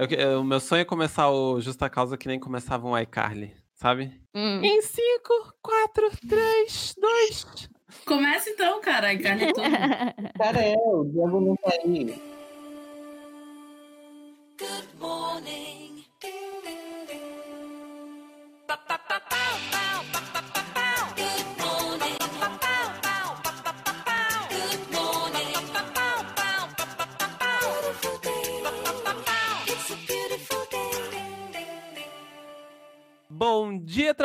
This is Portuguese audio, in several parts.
Eu, eu, o meu sonho é começar o Justa Causa que nem começava um iCarly, sabe? Hum. Em 5, 4, 3, 2. Começa então, cara. iCarly tudo. Cara, é, o Diego não tá aí.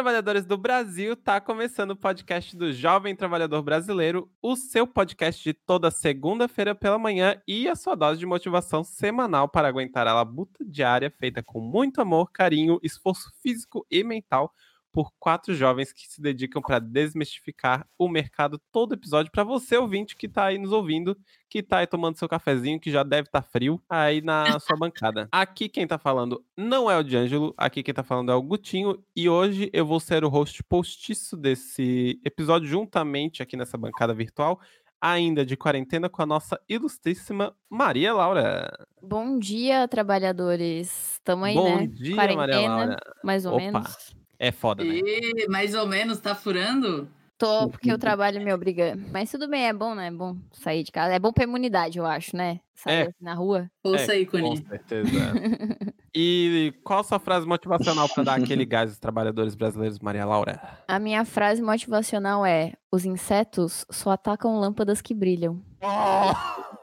Trabalhadores do Brasil! Tá começando o podcast do Jovem Trabalhador Brasileiro, o seu podcast de toda segunda-feira pela manhã e a sua dose de motivação semanal para aguentar a labuta diária feita com muito amor, carinho, esforço físico e mental por quatro jovens que se dedicam para desmistificar o mercado todo episódio para você ouvinte que tá aí nos ouvindo, que tá aí tomando seu cafezinho, que já deve estar frio aí na sua bancada. Aqui quem tá falando não é o D'Angelo, aqui quem tá falando é o Gutinho e hoje eu vou ser o host postiço desse episódio juntamente aqui nessa bancada virtual. Ainda de quarentena com a nossa ilustríssima Maria Laura. Bom dia, trabalhadores. Tamo aí, Bom né? dia, Quarentena, Maria Laura. mais ou Opa. menos. É foda, né? E, mais ou menos, tá furando? Tô, porque o trabalho me obriga. Mas tudo bem, é bom, né? É bom sair de casa. É bom pra imunidade, eu acho, né? Sair É. assim na rua. Ouça aí, com Cuni. certeza. e qual a sua frase motivacional para dar aquele gás aos trabalhadores brasileiros, Maria Laura? A minha frase motivacional é: os insetos só atacam lâmpadas que brilham. Opa.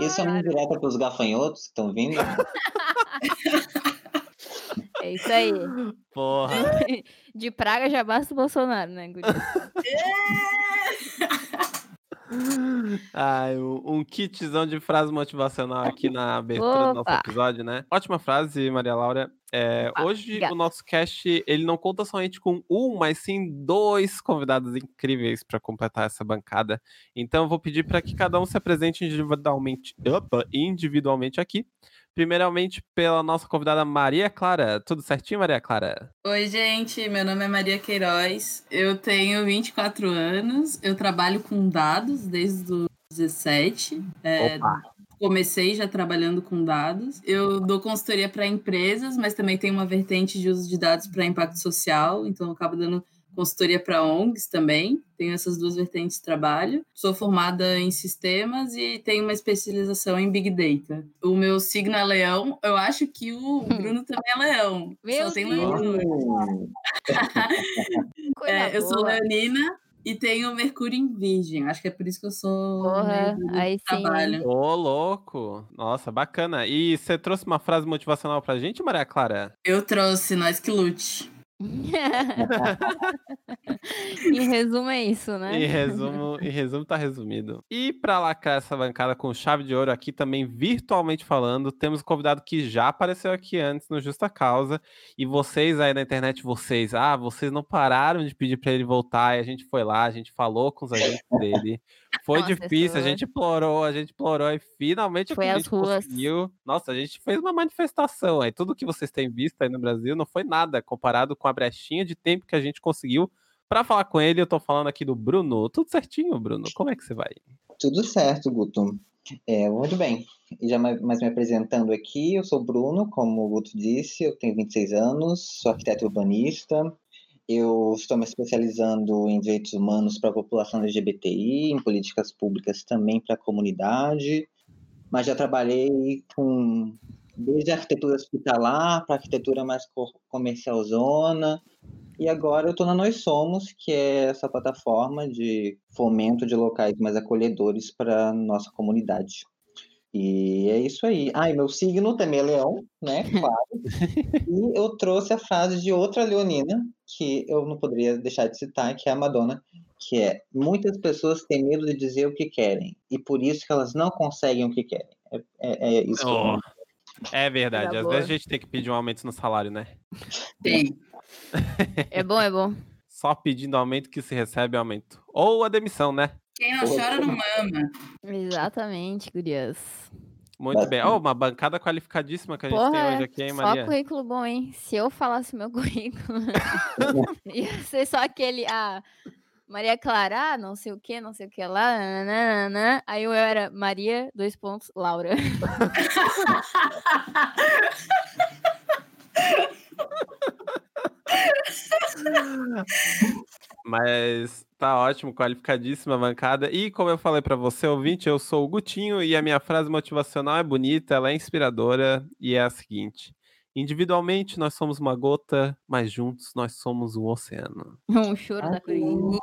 Isso é uma direta pros gafanhotos que estão vindo. É isso aí. Porra. De praga já basta o Bolsonaro, né, Guri? Ai, um kitzão de frase motivacional aqui na abertura do nosso Opa. episódio, né? Ótima frase, Maria Laura. É, Opa, hoje obrigada. o nosso cast ele não conta somente com um, mas sim dois convidados incríveis para completar essa bancada. Então eu vou pedir para que cada um se apresente individualmente, opa, individualmente aqui. Primeiramente pela nossa convidada Maria Clara. Tudo certinho, Maria Clara? Oi, gente. Meu nome é Maria Queiroz. Eu tenho 24 anos. Eu trabalho com dados desde os 17. É, Opa. comecei já trabalhando com dados. Eu dou consultoria para empresas, mas também tenho uma vertente de uso de dados para impacto social. Então, eu acabo dando consultoria para ONGs também. Tenho essas duas vertentes de trabalho. Sou formada em sistemas e tenho uma especialização em Big Data. O meu signo é leão. Eu acho que o Bruno também é leão. Meu Só tem leão. Hum, É, eu sou leonina e tenho Mercúrio em Virgem. Acho que é por isso que eu sou. Porra, aí sim. trabalho. Ô, louco! Nossa, bacana. E você trouxe uma frase motivacional pra gente, Maria Clara? Eu trouxe Nós que Lute. em resumo, é isso, né? Em resumo, em resumo tá resumido. E pra lacrar essa bancada com chave de ouro aqui também virtualmente falando, temos um convidado que já apareceu aqui antes no Justa Causa e vocês aí na internet, vocês, ah, vocês não pararam de pedir pra ele voltar e a gente foi lá, a gente falou com os agentes dele. Foi Com difícil, a gente implorou, a gente implorou e finalmente Foi às gente ruas. conseguiu. Nossa, a gente fez uma manifestação aí. Tudo que vocês têm visto aí no Brasil não foi nada comparado com a brechinha de tempo que a gente conseguiu Pra falar com ele, eu tô falando aqui do Bruno. Tudo certinho, Bruno? Como é que você vai? tudo certo, Guto. É, muito bem. E já mais mais me apresentando aqui, eu sou o Bruno, como o Guto disse, eu tenho 26 anos, sou arquiteto urbanista. Eu estou me especializando em direitos humanos para a população LGBTI, em políticas públicas também para a comunidade, mas já trabalhei com desde a arquitetura hospitalar para arquitetura mais co- comercial zona, e agora eu estou na Nós Somos, que é essa plataforma de fomento de locais mais acolhedores para nossa comunidade. E é isso aí. Ah, e meu signo também é leão, né? Claro. e eu trouxe a frase de outra leonina, que eu não poderia deixar de citar, que é a Madonna, que é muitas pessoas têm medo de dizer o que querem, e por isso que elas não conseguem o que querem. É, é- é isso. que eu Oh, é verdade. Às vezes a gente tem que pedir um aumento no salário, né? Tem. É bom, é bom. Só pedindo aumento que se recebe aumento. Ou a demissão, né? Quem não chora não mama. Exatamente, gurias. Muito bem. Oh, uma bancada qualificadíssima que a gente tem Porra, hoje aqui, hein, só Maria? currículo bom, hein? Se eu falasse meu currículo, ia ser só aquele, ah, Maria Clara, ah, não sei o que, não sei o que lá, nananana. aí eu era Maria, dois pontos, Laura. Mas tá ótimo, qualificadíssima a bancada. E como eu falei pra você, ouvinte, eu sou o Gutinho e a minha frase motivacional é bonita, ela é inspiradora e é a seguinte: Individualmente nós somos uma gota, mas juntos nós somos um oceano. Um choro da cruz.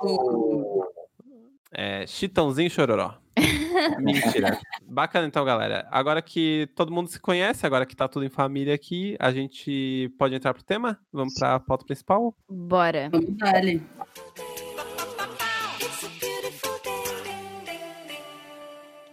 É, Chitãozinho Chororó. Mentira. Bacana então, galera. Agora que todo mundo se conhece, agora que tá tudo em família aqui, a gente pode entrar pro tema? Vamos pra pauta principal? Bora. Vamos day.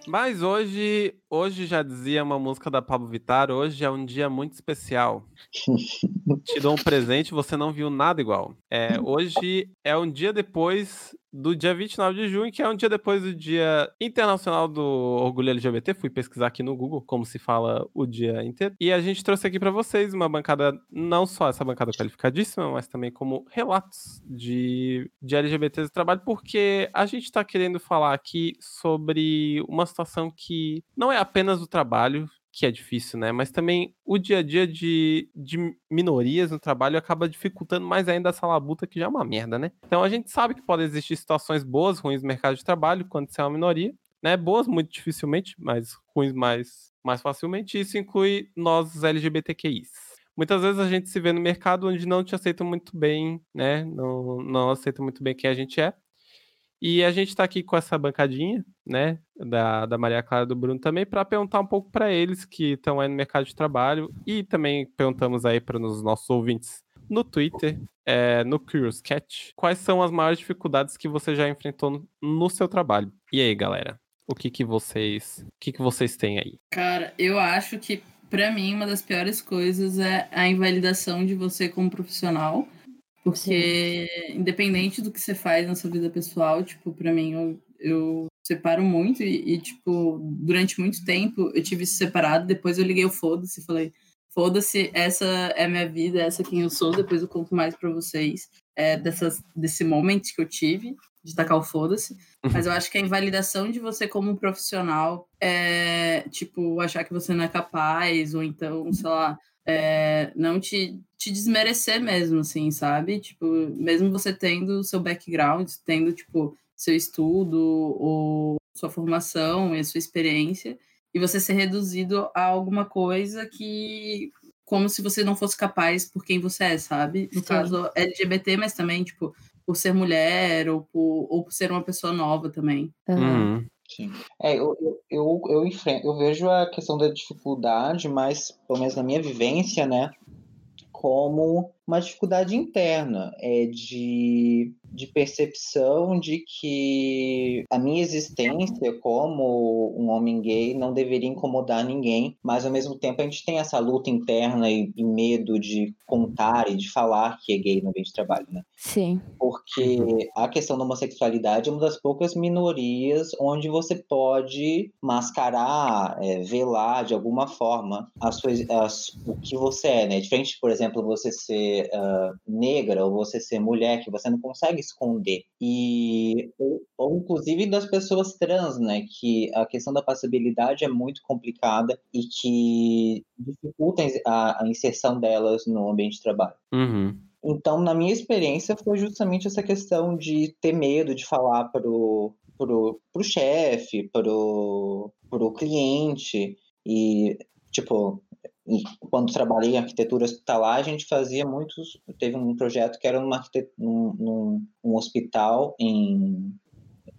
Mas hoje, hoje já dizia uma música da Pablo Vittar, hoje é um dia muito especial. Te dou um presente, você não viu nada igual. É, hoje é um dia depois do dia 29 de junho, que é um dia depois do Dia Internacional do Orgulho LGBT. Fui pesquisar aqui no Google como se fala o dia inteiro. E a gente trouxe aqui para vocês uma bancada, não só essa bancada qualificadíssima, mas também como relatos de, de LGBTs do trabalho, porque a gente está querendo falar aqui sobre uma situação que não é apenas o trabalho, que é difícil, né? Mas também o dia a dia de, de minorias no trabalho acaba dificultando mais ainda essa labuta que já é uma merda, né? Então a gente sabe que pode existir situações boas, ruins no mercado de trabalho quando você é uma minoria, né? Boas muito dificilmente, mas ruins mais, mais facilmente. Isso inclui nós LGBTQIs. Muitas vezes a gente se vê no mercado onde não te aceitam muito bem, né? Não, não aceitam muito bem quem a gente é. E a gente está aqui com essa bancadinha, né, da, da Maria Clara e do Bruno também, para perguntar um pouco para eles que estão aí no mercado de trabalho e também perguntamos aí para os nossos ouvintes no Twitter, é, no Curious Cat, quais são as maiores dificuldades que você já enfrentou no, no seu trabalho. E aí, galera, o que que vocês, o que que vocês têm aí? Cara, eu acho que, pra mim, uma das piores coisas é a invalidação de você como profissional. Porque, independente do que você faz na sua vida pessoal, tipo, pra mim, eu, eu separo muito e, e, tipo, durante muito tempo eu tive isso separado, depois eu liguei o foda-se e falei, foda-se, essa é a minha vida, essa é quem eu sou, depois eu conto mais pra vocês é, dessas, desse momento que eu tive, de tacar o foda-se. Mas eu acho que a invalidação de você como profissional é, tipo, achar que você não é capaz, ou então, sei lá, é, não te, te desmerecer mesmo, assim, sabe? Tipo, mesmo você tendo o seu background, tendo, tipo, seu estudo, ou sua formação e a sua experiência, e você ser reduzido a alguma coisa que. como se você não fosse capaz por quem você é, sabe? No Sim. caso LGBT, mas também, tipo, por ser mulher, ou por, ou por ser uma pessoa nova também. Uhum. Sim. É, eu, eu, eu, eu, enfrento, eu vejo a questão da dificuldade, mas, pelo menos na minha vivência, né, como uma dificuldade interna, é de, de percepção de que a minha existência como um homem gay não deveria incomodar ninguém, mas ao mesmo tempo a gente tem essa luta interna e, e medo de contar e de falar que é gay no ambiente de trabalho, né? Sim. Porque a questão da homossexualidade é uma das poucas minorias onde você pode mascarar, é, velar de alguma forma as suas, as, o que você é, né? Diferente, por exemplo, você ser ah, negra ou você ser mulher, que você não consegue esconder. E, ou, ou inclusive das pessoas trans, né? Que a questão da passabilidade é muito complicada e que dificulta a, a inserção delas no ambiente de trabalho. Uhum. Então, na minha experiência, foi justamente essa questão de ter medo de falar pro, pro, pro chefe, pro, pro cliente. E, tipo, quando trabalhei em arquitetura hospitalar, a gente fazia muitos. Teve um projeto que era numa, num, num um hospital em.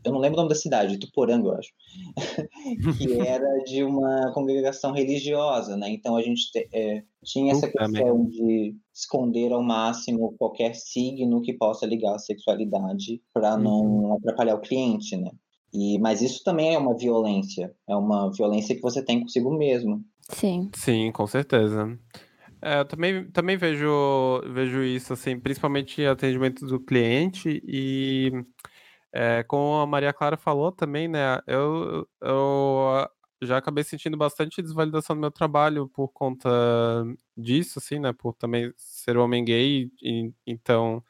Eu não lembro o nome da cidade, Tuporanga, eu acho. que era de uma congregação religiosa, né? Então a gente te- é, tinha essa questão de esconder ao máximo qualquer signo que possa ligar à sexualidade para não atrapalhar o cliente, né? E, mas isso também é uma violência, é uma violência que você tem consigo mesmo. Sim. Sim, com certeza. É, eu também, também vejo, vejo isso, assim, principalmente em atendimento do cliente e é, como a Maria Clara falou também, né, eu, eu já acabei sentindo bastante desvalidação do meu trabalho por conta disso, assim, né, por também ser homem gay, e, então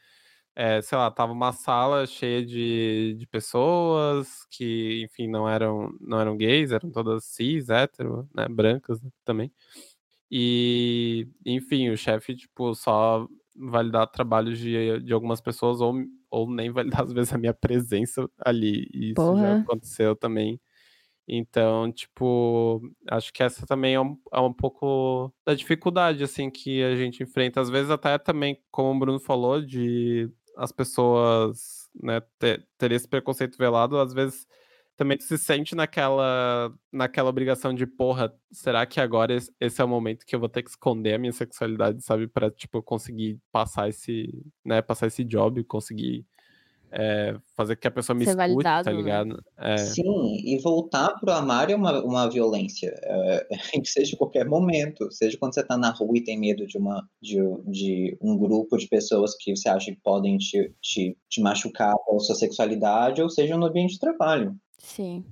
é, sei lá, tava uma sala cheia de, de pessoas que, enfim, não eram, não eram gays, eram todas cis, hétero, né, brancas né, também. E, enfim, o chefe, tipo, só validar trabalhos de, de algumas pessoas ou, ou nem validar, às vezes, a minha presença ali. E isso já Porra. aconteceu também. Então, tipo, acho que essa também é um, é um pouco da dificuldade, assim, que a gente enfrenta. Às vezes até também, como o Bruno falou, de as pessoas, né, ter, ter esse preconceito velado, às vezes também se sente naquela, naquela obrigação de, porra, será que agora es- esse é o momento que eu vou ter que esconder a minha sexualidade, sabe? Pra, tipo, conseguir passar esse, né, passar esse job, conseguir é, fazer que a pessoa me Ser escute, validado, tá né? ligado? É, Sim, e voltar pro armário é uma, uma violência, é, que seja em qualquer momento, seja quando você tá na rua e tem medo de, uma, de, de um grupo de pessoas que você acha que podem te, te, te machucar pela sua sexualidade, ou seja no ambiente de trabalho. Sim.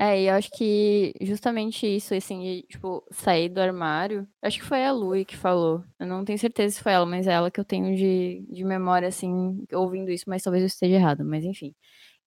É, e eu acho que justamente isso, assim, de, tipo, sair do armário. Acho que foi a Lui que falou. Eu não tenho certeza se foi ela, mas é ela que eu tenho de, de memória, assim, ouvindo isso, mas talvez eu esteja errado, mas enfim.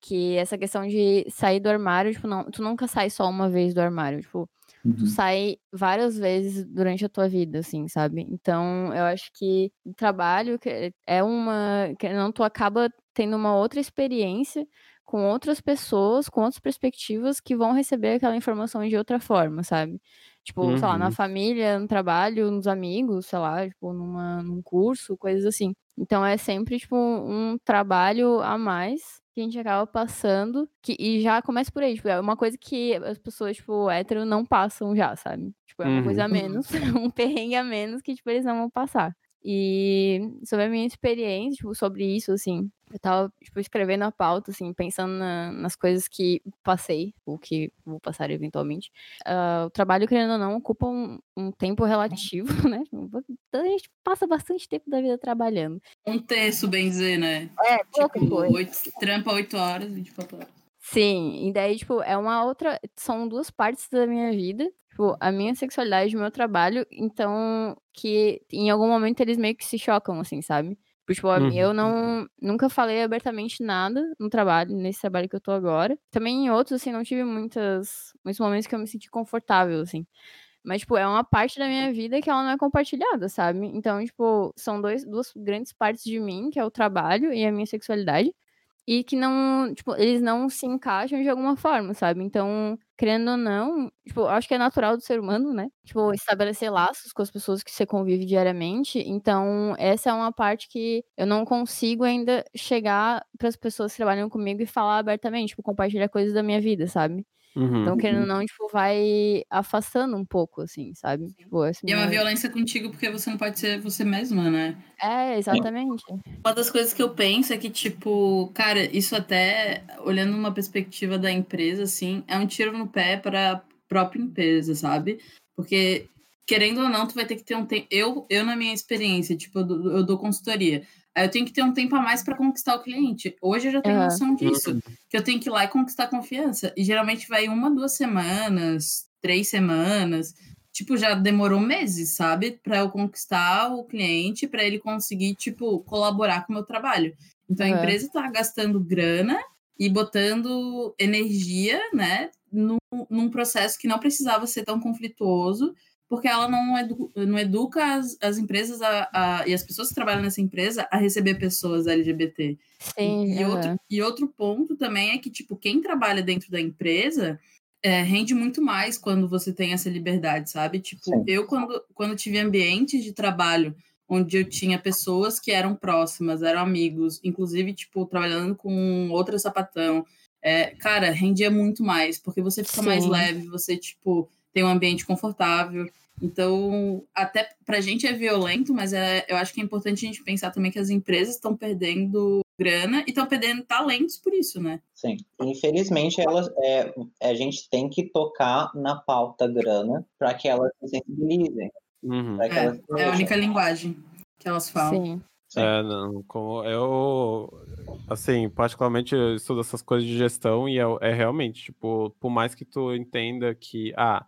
Que essa questão de sair do armário, tipo, não, tu nunca sai só uma vez do armário, tipo, tu sai várias vezes durante a tua vida, assim, sabe? Então, eu acho que o trabalho que é uma. que não, tu acaba tendo uma outra experiência com outras pessoas, com outras perspectivas que vão receber aquela informação de outra forma, sabe? Tipo, sei lá, na Uhum. família, no trabalho, nos amigos, sei lá, tipo, numa, num curso, coisas assim. Então é sempre, tipo, um trabalho a mais que a gente acaba passando, que, e já começa por aí, tipo, é uma coisa que as pessoas, tipo, hétero não passam já, sabe? Tipo, é uma coisa a Uhum. menos, um perrengue a menos que, tipo, eles não vão passar. E sobre a minha experiência, tipo, sobre isso, assim, eu tava, tipo, escrevendo a pauta, assim, pensando na- nas coisas que passei, ou que vou passar eventualmente. Ah, o trabalho, querendo ou não, ocupa um, um tempo relativo, né? Então, a gente passa bastante tempo da vida trabalhando. Um terço, bem dizer, né? É, pouca Tipo, coisa. oito, trampa 8 horas, 24 horas. Sim, e daí, tipo, é uma outra. São duas partes da minha vida. Tipo, a minha sexualidade e o meu trabalho. Então, que em algum momento eles meio que se chocam, assim, sabe? Tipo, Uhum. eu não nunca falei abertamente nada no trabalho, nesse trabalho que eu tô agora. Também em outros, assim, não tive muitas, muitos momentos que eu me senti confortável, assim. Mas, tipo, é uma parte da minha vida que ela não é compartilhada, sabe? Então, tipo, são dois, duas grandes partes de mim, que é o trabalho e a minha sexualidade. E que não, tipo, eles não se encaixam de alguma forma, sabe? Então, querendo ou não, tipo, acho que é natural do ser humano, né? Tipo, estabelecer laços com as pessoas que você convive diariamente. Então, essa é uma parte que eu não consigo ainda chegar para as pessoas que trabalham comigo e falar abertamente, tipo, compartilhar coisas da minha vida, sabe? Uhum. Então, querendo ou não, tipo, vai afastando um pouco, assim, sabe? Tipo, essa E é uma violência contigo porque você não pode ser você mesma, né? É, exatamente. Uma das coisas que eu penso é que, tipo, cara, isso até, olhando uma perspectiva da empresa, assim, é um tiro no pé para a própria empresa, sabe? Porque, querendo ou não, tu vai ter que ter um tempo. Eu, eu na minha experiência, tipo, eu dou, eu dou consultoria. Aí eu tenho que ter um tempo a mais para conquistar o cliente. Hoje eu já tenho Aham. noção disso. Uhum. Que eu tenho que ir lá e conquistar confiança. E geralmente vai uma, duas semanas, três semanas. Tipo, já demorou meses, sabe? Para eu conquistar o cliente, para ele conseguir, tipo, colaborar com o meu trabalho. Então a empresa tá gastando grana e botando energia, né, num, num processo que não precisava ser tão conflituoso, porque ela não, edu, não educa as, as empresas a, a- e as pessoas que trabalham nessa empresa a receber pessoas LGBT. Sim, E, aham. outro, e outro ponto também é que, tipo, quem trabalha dentro da empresa é, rende muito mais quando você tem essa liberdade, sabe? Tipo, Sim. eu, quando, quando tive ambientes de trabalho onde eu tinha pessoas que eram próximas, eram amigos, inclusive, tipo, trabalhando com outra sapatão, é, cara, rendia muito mais, porque você fica mais Sim. leve, você, tipo, tem um ambiente confortável. Então, até pra gente é violento, mas é, eu acho que é importante a gente pensar também que as empresas estão perdendo grana e estão perdendo talentos por isso, né? Sim. Infelizmente, elas, é, a gente tem que tocar na pauta grana para que elas se sensibilizem. Uhum. Que elas É, é a única linguagem que elas falam. Sim. É, não, como eu, assim, particularmente eu estudo essas coisas de gestão e é, é realmente, tipo, por mais que tu entenda que, ah,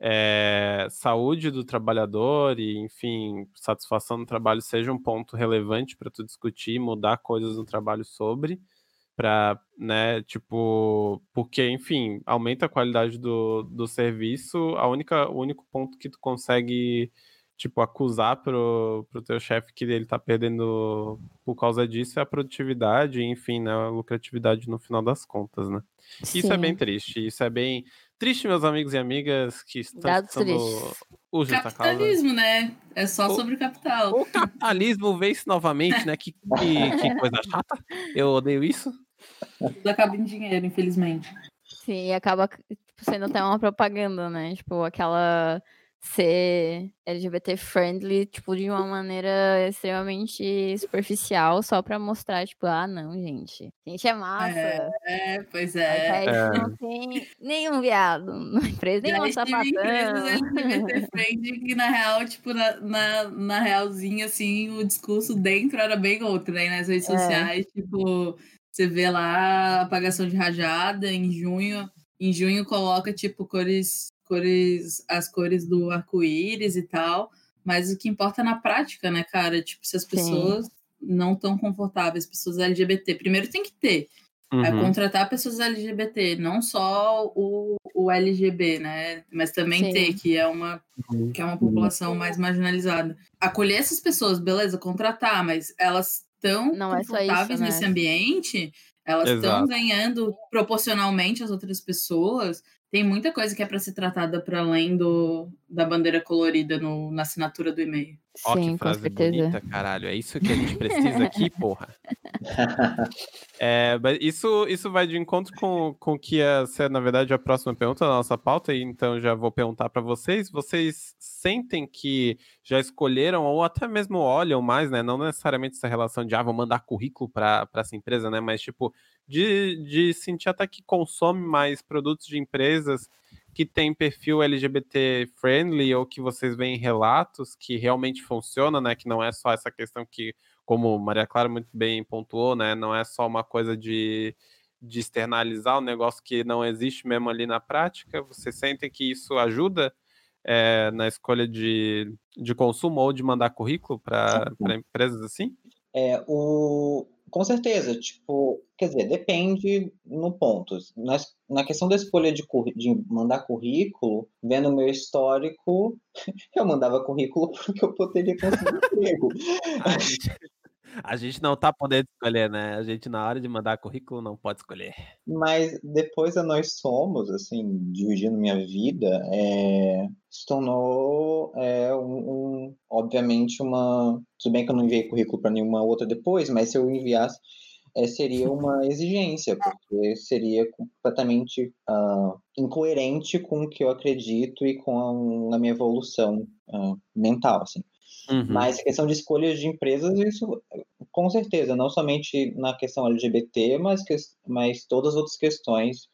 é, saúde do trabalhador e, enfim, satisfação no trabalho seja um ponto relevante para tu discutir, mudar coisas no trabalho sobre, para, né, tipo, porque, enfim, aumenta a qualidade do, do serviço, a única, o único ponto que tu consegue tipo, acusar pro, pro teu chefe que ele tá perdendo por causa disso é a produtividade, enfim, né, a lucratividade no final das contas, né? Isso é bem Sim. triste, isso é bem triste, meus amigos e amigas que estão Dados o Justa Causa. Capitalismo, né? É só O- sobre o capital. O capitalismo vence novamente, né? Que, que, que coisa chata. Eu odeio isso. Tudo acaba em dinheiro, infelizmente. Sim, acaba tipo, sendo até uma propaganda, né? Tipo, aquela ser LGBT friendly, tipo, de uma maneira extremamente superficial, só pra mostrar, tipo, ah, não, gente. A gente é massa. É, pois é. aí É. não tem nenhum viado na empresa, empresas sapatão. LGBT friendly que, na real, tipo, na, na, na realzinha, assim, o discurso dentro era bem outro, né? Nas redes É. sociais, tipo, você vê lá apagação de rajada em junho. Em junho coloca, tipo, cores, cores, as cores do arco-íris e tal. Mas o que importa é na prática, né, cara? Tipo, se as Sim. pessoas não estão confortáveis, pessoas LGBT, primeiro tem que ter. É Uhum. contratar pessoas LGBT, não só o, o LGB, né? Mas também Sim. ter, que é uma Uhum. que é uma população mais marginalizada. Acolher essas pessoas, beleza, contratar, mas elas estão é só isso, confortáveis né? nesse ambiente, elas estão ganhando proporcionalmente às outras pessoas. Tem muita coisa que é para ser tratada para além do, da bandeira colorida no, na assinatura do e-mail. Ó, Sim, que com frase certeza. bonita, caralho. É isso que a gente precisa aqui, porra. É, isso, isso vai de encontro com, com o que ia ser, na verdade, a próxima pergunta da nossa pauta, e então já vou perguntar para vocês. Vocês sentem que já escolheram, ou até mesmo olham mais, né? Não necessariamente essa relação de, ah, vou mandar currículo para essa empresa, né? Mas, tipo, de, de sentir até que consome mais produtos de empresas que tem perfil LGBT friendly ou que vocês veem relatos que realmente funciona, né? Que não é só essa questão que, como Maria Clara muito bem pontuou, né? Não é só uma coisa de, de externalizar um negócio que não existe mesmo ali na prática. Vocês sentem que isso ajuda é, na escolha de, de consumo ou de mandar currículo para empresas assim? É, o... Com certeza, tipo, quer dizer, depende no ponto. Na, na questão da escolha de, de mandar currículo, vendo o meu histórico, eu mandava currículo porque eu poderia conseguir emprego. A gente, não tá podendo escolher, né? A gente, na hora de mandar currículo, não pode escolher. Mas depois a nós somos, assim, dividindo minha vida, é, se tornou, é, um, um- obviamente, uma. Tudo bem que eu não enviei currículo para nenhuma outra depois, mas se eu enviasse, é, seria uma exigência, porque seria completamente ah, incoerente com o que eu acredito e com a, a minha evolução ah, mental, assim. Uhum. Mas a questão de escolhas de empresas, isso com certeza, não somente na questão LGBT, mas, que, mas todas as outras questões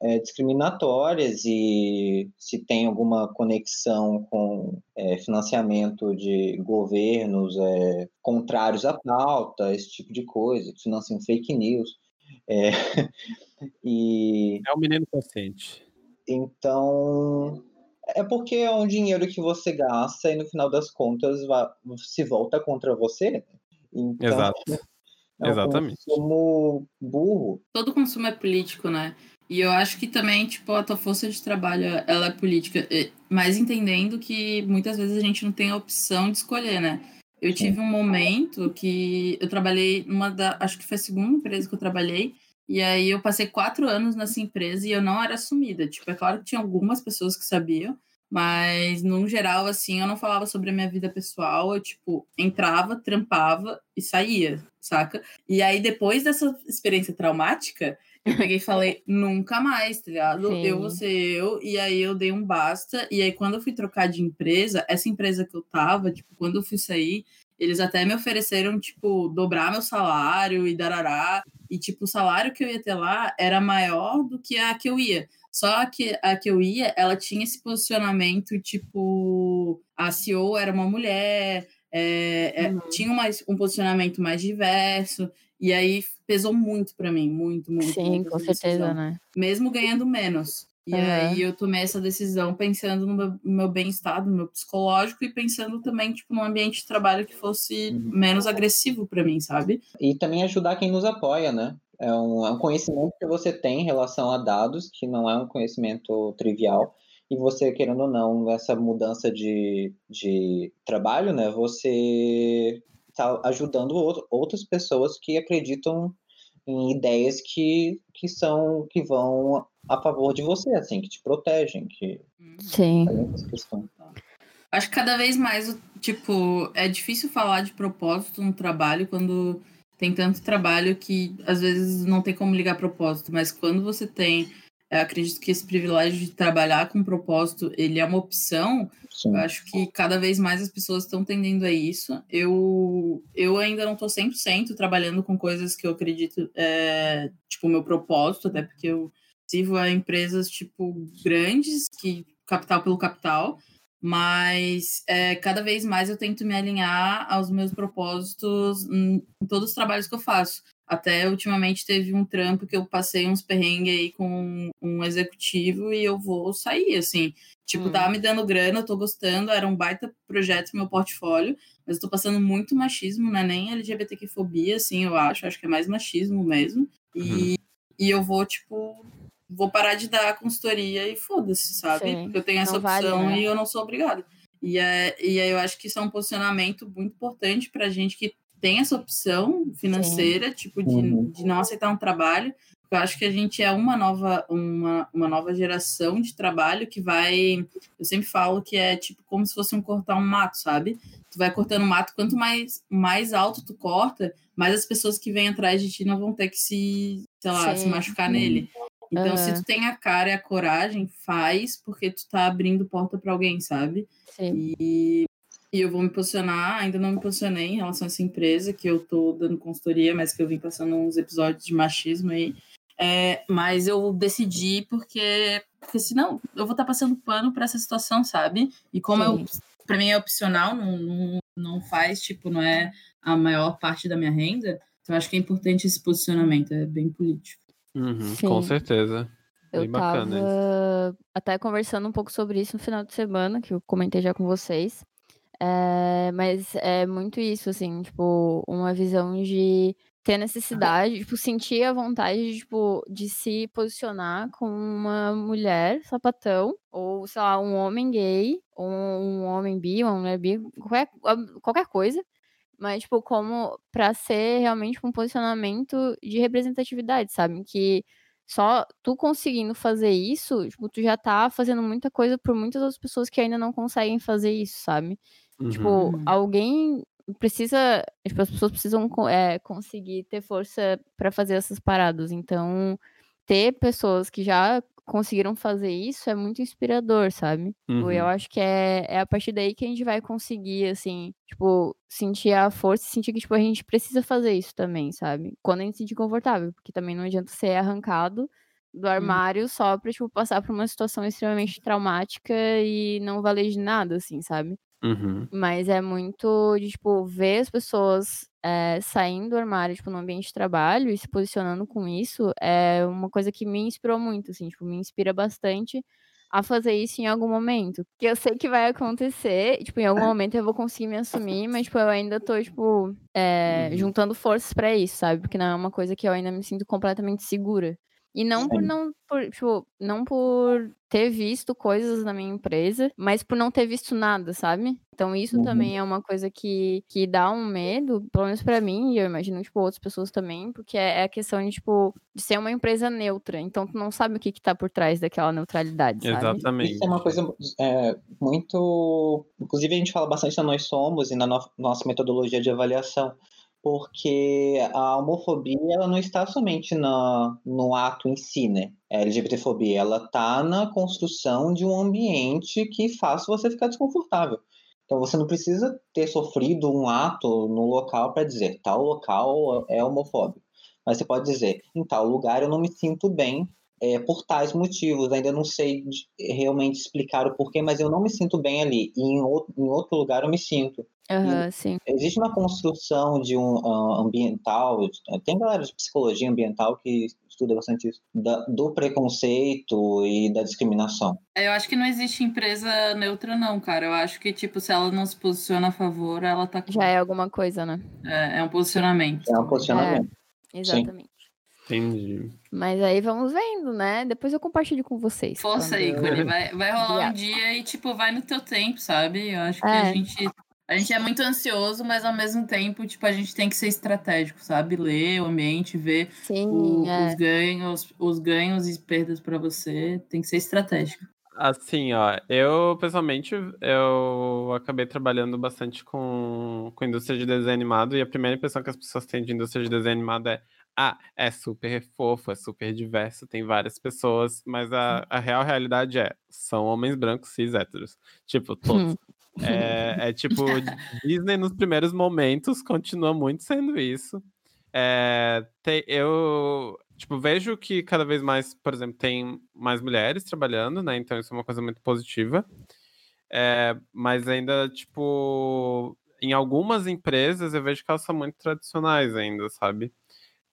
é, discriminatórias e se tem alguma conexão com é, financiamento de governos é, contrários à pauta, esse tipo de coisa, que financiam fake news. É, e É um menino consciente. então, é porque é um dinheiro que você gasta e no final das contas se volta contra você. Então, Exato. é um Exatamente. consumo burro. Todo consumo é político, né? E eu acho que também, tipo, a tua força de trabalho, ela é política. Mas entendendo que muitas vezes a gente não tem a opção de escolher, né? Eu tive um momento que eu trabalhei numa da. Acho que foi a segunda empresa que eu trabalhei. E aí eu passei quatro anos nessa empresa e eu não era assumida. Tipo, é claro que tinha algumas pessoas que sabiam, mas no geral, assim, eu não falava sobre a minha vida pessoal. Eu, tipo, entrava, trampava e saía, saca? E aí, depois dessa experiência traumática, eu peguei e falei, nunca mais, tá ligado? Sim. Eu vou ser eu, e aí eu dei um basta. E aí, quando eu fui trocar de empresa, essa empresa que eu tava, tipo, quando eu fui sair, eles até me ofereceram, tipo, dobrar meu salário e darará. E, tipo, o salário que eu ia ter lá era maior do que a que eu ia. Só que a que eu ia, ela tinha esse posicionamento, tipo, a CEO era uma mulher, é, é, Uhum. tinha mais, um posicionamento mais diverso, e aí pesou muito para mim, muito, muito. Sim, muito com certeza, né? Mesmo ganhando menos. E Aham. aí eu tomei essa decisão pensando no meu, meu bem-estar, no meu psicológico, e pensando também, tipo, num ambiente de trabalho que fosse Uhum. menos agressivo para mim, sabe? E também ajudar quem nos apoia, né? É um, é um conhecimento que você tem em relação a dados, que não é um conhecimento trivial. E você, querendo ou não, nessa mudança de, de trabalho, né? Você está ajudando outro- outras pessoas que acreditam em ideias que, que são que vão a favor de você, assim, que te protegem, que Sim. fazem essa questão. Acho que cada vez mais, tipo, é difícil falar de propósito no trabalho quando tem tanto trabalho que às vezes não tem como ligar propósito, mas quando você tem, eu acredito que esse privilégio de trabalhar com propósito, ele é uma opção, Sim. eu acho que cada vez mais as pessoas estão tendendo a isso. Eu, eu ainda não estou 100% trabalhando com coisas que eu acredito, é, tipo, o meu propósito, até porque eu sirvo a empresas, tipo, grandes, que capital pelo capital, mas é, cada vez mais eu tento me alinhar aos meus propósitos em, todos os trabalhos que eu faço. Até ultimamente teve um trampo que eu passei uns perrengues aí com um executivo e eu vou sair, assim. Tipo, Hum. tava me dando grana, eu tô gostando, era um baita projeto no meu portfólio, mas eu tô passando muito machismo, não é nem LGBTQ-fobia, assim, eu acho, acho que é mais machismo mesmo. E, e eu vou, tipo, vou parar de dar consultoria e foda-se, sabe? Sim, Porque eu tenho essa não vale, opção né? e eu não sou obrigada. E, é, e aí eu acho que isso é um posicionamento muito importante pra gente que tem essa opção financeira, tipo, de, Uhum. de não aceitar um trabalho. Eu acho que a gente é uma nova, uma, uma nova geração de trabalho que vai. Eu sempre falo que é tipo como se fosse um cortar um mato, sabe? Tu vai cortando mato, quanto mais, mais alto tu corta, mais as pessoas que vêm atrás de ti não vão ter que se, sei lá, se Sim. machucar nele. Então, se Aham. tu tem a cara e a coragem, faz, porque tu tá abrindo porta para alguém, sabe? Sim. E, e eu vou me posicionar, ainda não me posicionei em relação a essa empresa, que eu tô dando consultoria, mas que eu vim passando uns episódios de machismo aí. É, mas eu decidi porque, porque senão eu vou estar passando pano para essa situação, sabe? E como eu, para mim é opcional, não, não, não faz, tipo, não é a maior parte da minha renda, então eu acho que é importante esse posicionamento, é bem político. Uhum, com certeza. Eu Bem bacana isso. tava até conversando um pouco sobre isso no final de semana, que eu comentei já com vocês. É, mas é muito isso, assim, tipo, uma visão de ter necessidade, tipo, sentir a vontade, de, tipo, de se posicionar como uma mulher sapatão, ou, sei lá, um homem gay, ou um homem bi, uma mulher bi, qualquer, qualquer coisa. Mas, tipo, como pra ser realmente um posicionamento de representatividade, sabe? Que só tu conseguindo fazer isso, tipo, tu já tá fazendo muita coisa por muitas outras pessoas que ainda não conseguem fazer isso, sabe? Tipo, Uhum. alguém precisa. Tipo, as pessoas precisam é, conseguir ter força pra fazer essas paradas. Então, ter pessoas que já conseguiram fazer isso é muito inspirador, sabe? Tipo, Eu Uhum. acho que é, é a partir daí que a gente vai conseguir, assim, tipo, sentir a força e sentir que, tipo, a gente precisa fazer isso também, sabe? Quando a gente se sentir confortável, porque também não adianta ser arrancado do armário só pra, tipo, passar por uma situação extremamente traumática e não valer de nada, assim, sabe? Uhum. Mas é muito de, tipo, ver as pessoas eh, saindo do armário, tipo, no ambiente de trabalho e se posicionando com isso é uma coisa que me inspirou muito, assim, tipo, me inspira bastante a fazer isso em algum momento. Que eu sei que vai acontecer, tipo, em algum momento eu vou conseguir me assumir, mas, tipo, eu ainda tô, tipo, Uhum. juntando forças pra isso, sabe? Porque não é uma coisa que eu ainda me sinto completamente segura. E não por não, por, tipo, não por ter visto coisas na minha empresa, mas por não ter visto nada, sabe? Então isso Uhum. também é uma coisa que, que dá um medo, pelo menos pra mim, e eu imagino, tipo, outras pessoas também, porque é é a questão de, tipo, de ser uma empresa neutra. Então tu não sabe o que que tá por trás daquela neutralidade, sabe? Exatamente. Isso é uma coisa é, muito. Inclusive, a gente fala bastante na Nós Somos e na no- nossa metodologia de avaliação, porque a homofobia ela não está somente na, no ato em si, né? A LGBTfobia, ela está na construção de um ambiente que faça você ficar desconfortável. Então, você não precisa ter sofrido um ato no local para dizer tal local é homofóbico. Mas você pode dizer, em tal lugar eu não me sinto bem é, por tais motivos. Ainda não sei realmente explicar o porquê, mas eu não me sinto bem ali. E em outro, em outro lugar eu me sinto. Sim. Existe uma construção de um ah, ambiental, tem galera de psicologia ambiental que estuda bastante isso, da- do preconceito e da discriminação. Eu acho que não existe empresa neutra, não, cara. Eu acho que, tipo, se ela não se posiciona a favor, ela tá. Já é alguma coisa, né? É, é um posicionamento. É um posicionamento. Exatamente. Entendi. Mas aí vamos vendo, né? Depois eu compartilho com vocês. Força quando- aí, Cone. Vai, vai rolar um dia e, tipo, vai no teu tempo, sabe? Eu acho que É. a gente. A gente é muito ansioso, mas ao mesmo tempo, tipo, a gente tem que ser estratégico, sabe? Ler o ambiente, ver Sim, o- é. os ganhos, os ganhos e perdas pra você. Tem que ser estratégico. Assim, ó, eu pessoalmente eu acabei trabalhando bastante com, com indústria de desenho animado e a primeira impressão que as pessoas têm de indústria de desenho animado é ah, é super fofo, é super diverso, tem várias pessoas, mas a, a real realidade é, são homens brancos cis héteros. Tipo, todos. É, é tipo, Disney nos primeiros momentos continua muito sendo isso. É, tem- eu tipo, vejo que cada vez mais, por exemplo, tem mais mulheres trabalhando, né? Então isso é uma coisa muito positiva. É, mas ainda, tipo, em algumas empresas eu vejo que elas são muito tradicionais ainda, sabe?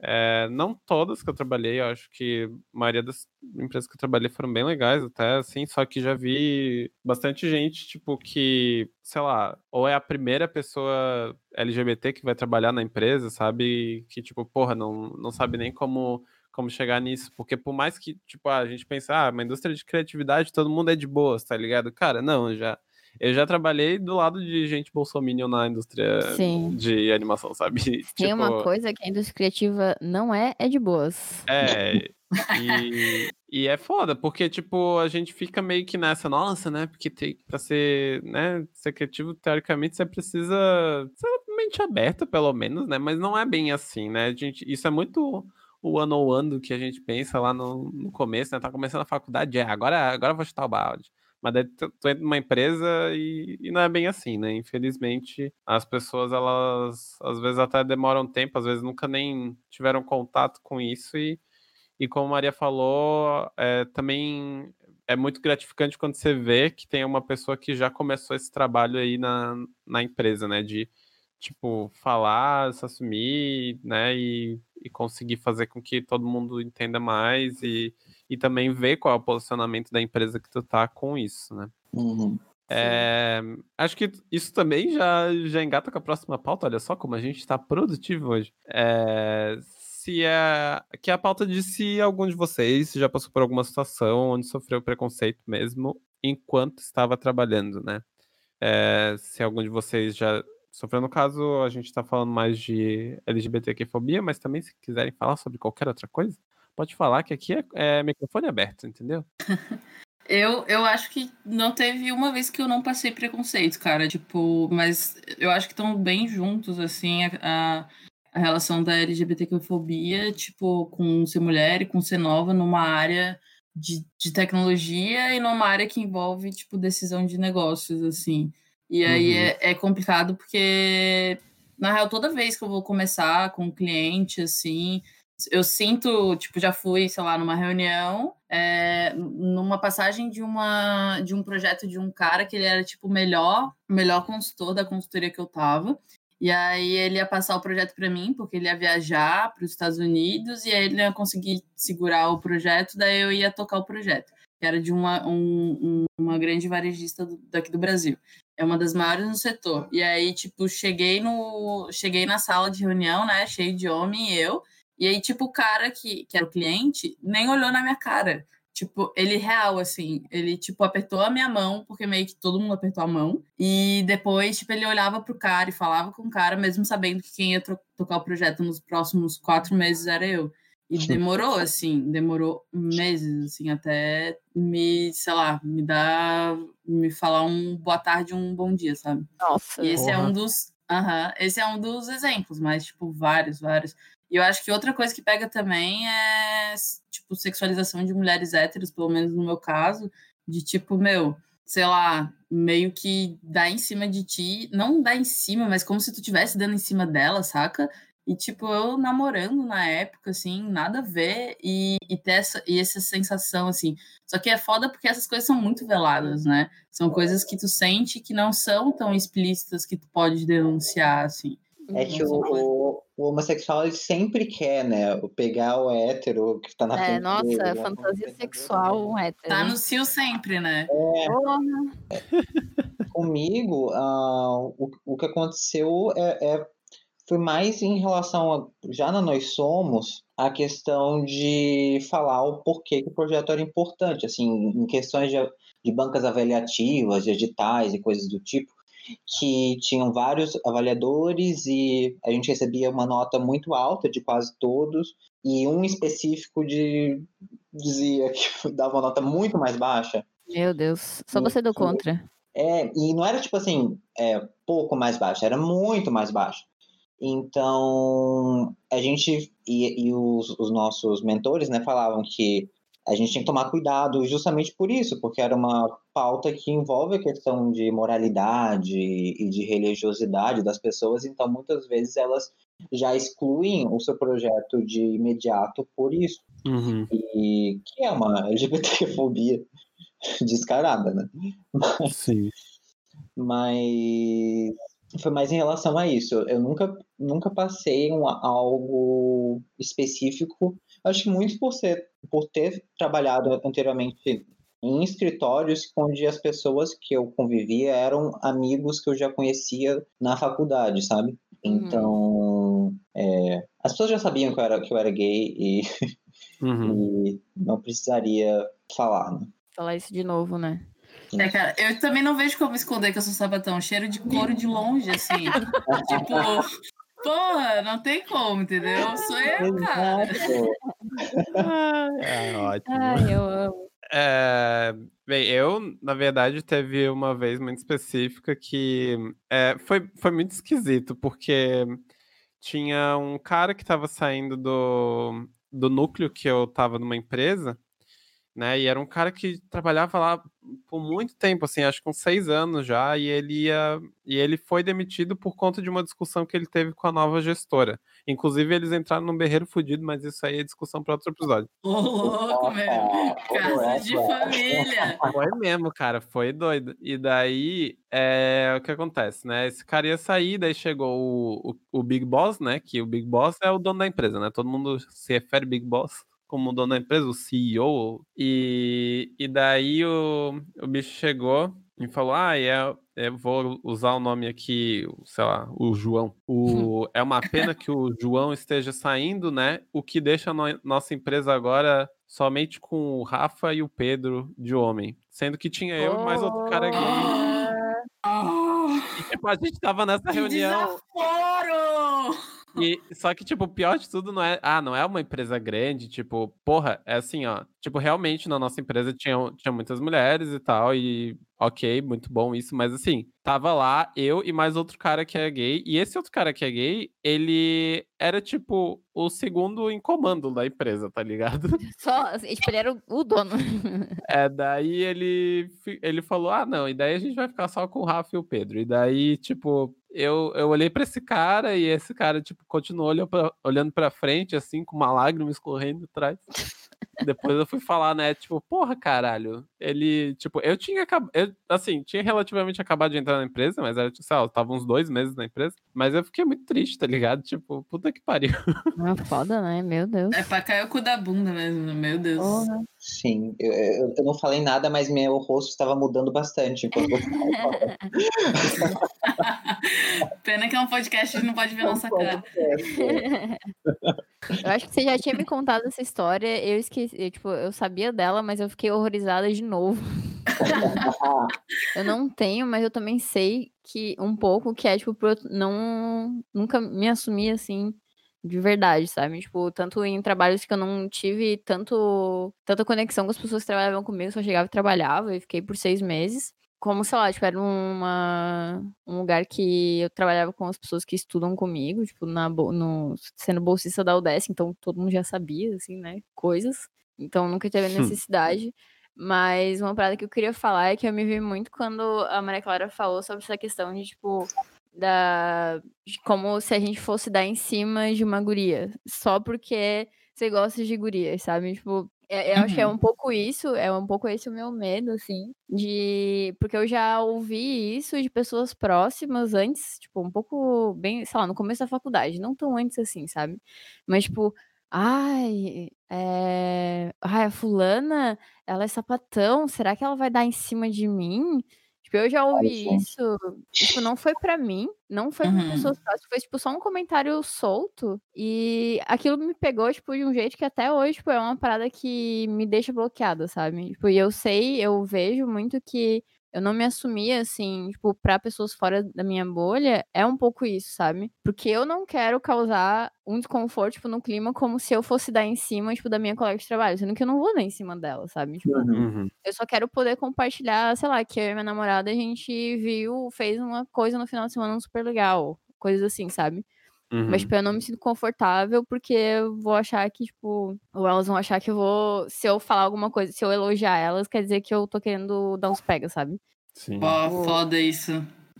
É, não todas que eu trabalhei, eu acho que a maioria das empresas que eu trabalhei foram bem legais até, assim, só que já vi bastante gente, tipo, que, sei lá, ou é a primeira pessoa LGBT que vai trabalhar na empresa, sabe? Que, tipo, porra, não, não sabe nem como, como chegar nisso, porque por mais que, tipo, a gente pense, ah, uma indústria de criatividade, todo mundo é de boas, tá ligado? Cara, não, já... Eu já trabalhei do lado de gente bolsominion na indústria Sim. de animação, sabe? Tem uma Tipo, coisa que a indústria criativa não é, é de boas. É, e, e é foda, porque, tipo, a gente fica meio que nessa, nossa, né? Porque tem, pra ser, né, ser criativo, teoricamente, você precisa ser mente aberta, pelo menos, né? Mas não é bem assim, né? A gente, isso é muito o one on do que a gente pensa lá no, no começo, né? Tá começando a faculdade, é, agora, agora eu vou chutar o balde. Mas daí tu, tu entra numa empresa e, e não é bem assim, né? Infelizmente, as pessoas, elas às vezes até demoram tempo, às vezes nunca nem tiveram contato com isso e, e como a Maria falou, é, também é muito gratificante quando você vê que tem uma pessoa que já começou esse trabalho aí na, na empresa, né? De, tipo, falar, se assumir, né? E, e conseguir fazer com que todo mundo entenda mais e, e também ver qual é o posicionamento da empresa que tu tá com isso, né? Uhum. É, acho que isso também já, já engata com a próxima pauta. Olha só como a gente está produtivo hoje. É, se é, que é a pauta de se algum de vocês já passou por alguma situação onde sofreu preconceito mesmo enquanto estava trabalhando, né? É, se algum de vocês já sofreu, no caso, a gente está falando mais de LGBTQ-fobia, mas também se quiserem falar sobre qualquer outra coisa, pode falar que aqui é, é microfone aberto, entendeu? Eu, eu acho que não teve uma vez que eu não passei preconceito, cara. Tipo, mas eu acho que estão bem juntos, assim, a, a, relação da LGBTQ-fobia, tipo, com ser mulher e com ser nova numa área de, de tecnologia e numa área que envolve, tipo, decisão de negócios, assim. E aí Uhum. é, é complicado porque, na real, toda vez que eu vou começar com um cliente, assim, eu sinto, tipo, já fui, sei lá, numa reunião, é, numa passagem de, uma, de um projeto de um cara que ele era, tipo, melhor, melhor consultor da consultoria que eu tava. E aí ele ia passar o projeto para mim, porque ele ia viajar para os Estados Unidos, e aí ele ia conseguir segurar o projeto, daí eu ia tocar o projeto, que era de uma, um- um- uma grande varejista do- daqui do Brasil. É uma das maiores no setor. E aí, tipo, cheguei no. Cheguei na sala de reunião, né? Cheio de homem e eu. E aí, tipo, o cara que, que era o cliente nem olhou na minha cara. Tipo, ele real, assim, ele, tipo, apertou a minha mão, porque meio que todo mundo apertou a mão. E depois, tipo, ele olhava pro cara e falava com o cara, mesmo sabendo que quem ia tocar o projeto nos próximos quatro meses era eu. E demorou, assim, demorou meses, assim, até me, sei lá, me dar, me falar um boa tarde, um bom dia, sabe? Nossa. E esse é Porra. um dos. Aham, esse é um dos exemplos, mas, tipo, vários, vários. E eu acho que outra coisa que pega também é, tipo, sexualização de mulheres héteros, pelo menos no meu caso, de tipo, meu, sei lá, meio que dá em cima de ti, não dá em cima, mas como se tu estivesse dando em cima dela, saca? E, tipo, eu namorando na época, assim, nada a ver, e, e ter essa, e essa sensação, assim. Só que é foda porque essas coisas são muito veladas, né? São coisas que tu sente que não são tão explícitas que tu pode denunciar, assim. É que o, o, o homossexual ele sempre quer, né? Pegar o hétero que tá na É, frente nossa, dele, né? fantasia sexual, um hétero. Tá no cio sempre, né? Porra. Comigo, ah, o, o que aconteceu é, é- foi mais em relação a, já na Nós Somos, a questão de falar o porquê que o projeto era importante, assim, em questões de, de bancas avaliativas, de editais e coisas do tipo, que tinham vários avaliadores e a gente recebia uma nota muito alta de quase todos, e um específico de, dizia que dava uma nota muito mais baixa. Meu Deus, só você do contra. É, e não era tipo assim, é, pouco mais baixo, era muito mais baixo. Então, a gente e, e os, os nossos mentores, né, falavam que a gente tinha que tomar cuidado justamente por isso, porque era uma pauta que envolve a questão de moralidade e de religiosidade das pessoas, então muitas vezes elas já excluem o seu projeto de imediato por isso, Uhum. e que é uma LGBTfobia descarada, né? Sim. mas foi mais em relação a isso. Eu nunca, nunca passei um, algo específico. Acho que muito por ser, por ter trabalhado anteriormente em escritórios onde as pessoas que eu convivia eram amigos que eu já conhecia na faculdade, sabe? Então, é, as pessoas já sabiam que eu era, que eu era gay e, Uhum. e não precisaria falar, né? Falar isso de novo, né? É, cara, eu também não vejo como esconder que eu sou sapatão. Cheiro de couro de longe, assim. tipo, porra, não tem como, entendeu? Sou eu, cara. Exato. É ótimo. Ai, eu amo. É, bem, eu, na verdade, teve uma vez muito específica que é, foi, foi muito esquisito, porque tinha um cara que estava saindo do, do núcleo que eu estava numa empresa, né? E era um cara que trabalhava lá por muito tempo, assim, acho que uns seis anos já, e ele ia, e ele foi demitido por conta de uma discussão que ele teve com a nova gestora. Inclusive, eles entraram num berreiro fudido, mas isso aí é discussão para outro episódio. Ô, louco, meu. Casa de família. Foi mesmo, cara, foi doido. E daí, é, o que acontece, né? Esse cara ia sair, daí chegou o, o, o Big Boss, né? Que o Big Boss é o dono da empresa, né? Todo mundo se refere Big Boss como dono da empresa, o CEO. E, e daí o, o bicho chegou e falou: Ah, é, eu vou usar o nome aqui, sei lá, o João. O, é uma pena que o João esteja saindo, né? O que deixa a no- nossa empresa agora somente com o Rafa e o Pedro de homem. Sendo que tinha eu e mais outro cara gay. Ah, E, tipo, a gente tava nessa reunião. desaforo! E, só que, tipo, o pior de tudo não é. Ah, não é uma empresa grande. Tipo, porra, é assim, ó. Tipo, realmente na nossa empresa tinha, tinha muitas mulheres e tal. E ok, muito bom isso. Mas assim, tava lá eu e mais outro cara que é gay. E esse outro cara que é gay, ele era, tipo, o segundo em comando da empresa, tá ligado? Só, assim, tipo, ele era o, dono. É, daí ele, ele falou: ah, não, e daí a gente vai ficar só com o Rafa e o Pedro. E daí, tipo, eu, eu olhei pra esse cara e esse cara, tipo, continuou olhando pra, olhando pra frente, assim, com uma lágrima escorrendo atrás. Depois eu fui falar, né, tipo, porra, caralho. Ele, tipo, eu tinha acabado, assim, tinha relativamente acabado de entrar na empresa, mas era, tipo, sei lá, eu tava uns dois meses na empresa. Mas eu fiquei muito triste, tá ligado? Tipo, puta que pariu. É foda, né? Meu Deus. É pra cair o cu da bunda mesmo, meu Deus. Porra. Sim, eu, eu, eu não falei nada, mas meu rosto estava mudando bastante enquanto. Pena que é um podcast, a gente não pode ver nossa cara. Eu acho que você já tinha me contado essa história. Eu esqueci, eu, tipo, eu sabia dela, mas eu fiquei horrorizada de novo. Eu não tenho, mas eu também sei que um pouco que é, tipo, eu não nunca me assumir assim de verdade, sabe? Tipo, tanto em trabalhos que eu não tive tanto tanta conexão com as pessoas que trabalhavam comigo, só chegava e trabalhava e fiquei por seis meses. Como, sei lá, tipo, era uma, um lugar que eu trabalhava com as pessoas que estudam comigo, tipo, na, no, sendo bolsista da UDESC, então todo mundo já sabia, assim, né, coisas. Então nunca teve Hum. necessidade. Mas uma parada que eu queria falar é que eu me vi muito quando a Maria Clara falou sobre essa questão de, tipo, Da... de Como se a gente fosse dar em cima de uma guria. Só porque você gosta de gurias, sabe? Tipo, é- eu acho que é Uhum. um pouco isso, é um pouco esse o meu medo, assim, de... Porque eu já ouvi isso de pessoas próximas antes, tipo, um pouco bem, sei lá, no começo da faculdade, não tão antes assim, sabe? Mas, tipo, ai, é... ai, a fulana, ela é sapatão, será que ela vai dar em cima de mim? Tipo, eu já ouvi sim. isso, tipo, não foi pra mim, não foi pra Uhum. pessoas próximas, foi, tipo, só um comentário solto, e aquilo me pegou, tipo, de um jeito que até hoje, tipo, é uma parada que me deixa bloqueada, sabe? Tipo, e eu sei, eu vejo muito que eu não me assumia, assim, tipo, pra pessoas fora da minha bolha, é um pouco isso, sabe? Porque eu não quero causar um desconforto, tipo, no clima, como se eu fosse dar em cima, tipo, da minha colega de trabalho, sendo que eu não vou dar em cima dela, sabe? Tipo, Uhum. Uhum. eu só quero poder compartilhar, sei lá, que eu e minha namorada, a gente viu, fez uma coisa no final de semana super legal, coisas assim, sabe? Uhum. Mas, tipo, eu não me sinto confortável porque eu vou achar que, tipo, ou elas vão achar que eu vou, se eu falar alguma coisa, se eu elogiar elas, quer dizer que eu tô querendo dar uns pega, sabe? Sim. Pô, Tipo, foda isso.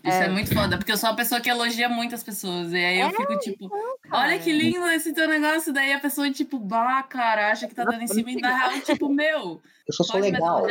Isso é. é. muito foda, porque eu sou uma pessoa que elogia muitas pessoas. E aí eu É, fico tipo, cara. olha que lindo esse teu negócio. Daí a pessoa, tipo, bah, cara, acha que tá dando em cima. E na real, tipo, meu, Eu só sou me legal.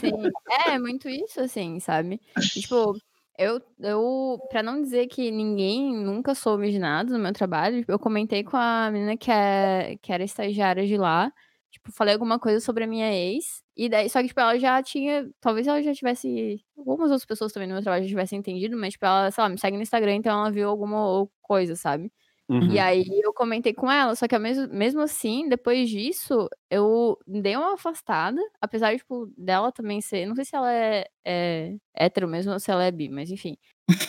Sim, é muito isso, assim, sabe? E, tipo, eu, eu, pra não dizer que ninguém nunca soube de nada no meu trabalho, eu comentei com a menina que, é, que era estagiária de lá, tipo, falei alguma coisa sobre a minha ex, e daí, só que, tipo, ela já tinha, talvez ela já tivesse, algumas outras pessoas também no meu trabalho já tivessem entendido, mas, tipo, ela, sei lá, me segue no Instagram, então ela viu alguma coisa, sabe? Uhum. E aí eu comentei com ela, só que mesmo, mesmo assim, depois disso, eu dei uma afastada, apesar de, tipo, dela também ser. Não sei se ela é, é hétero mesmo ou se ela é bi, mas enfim.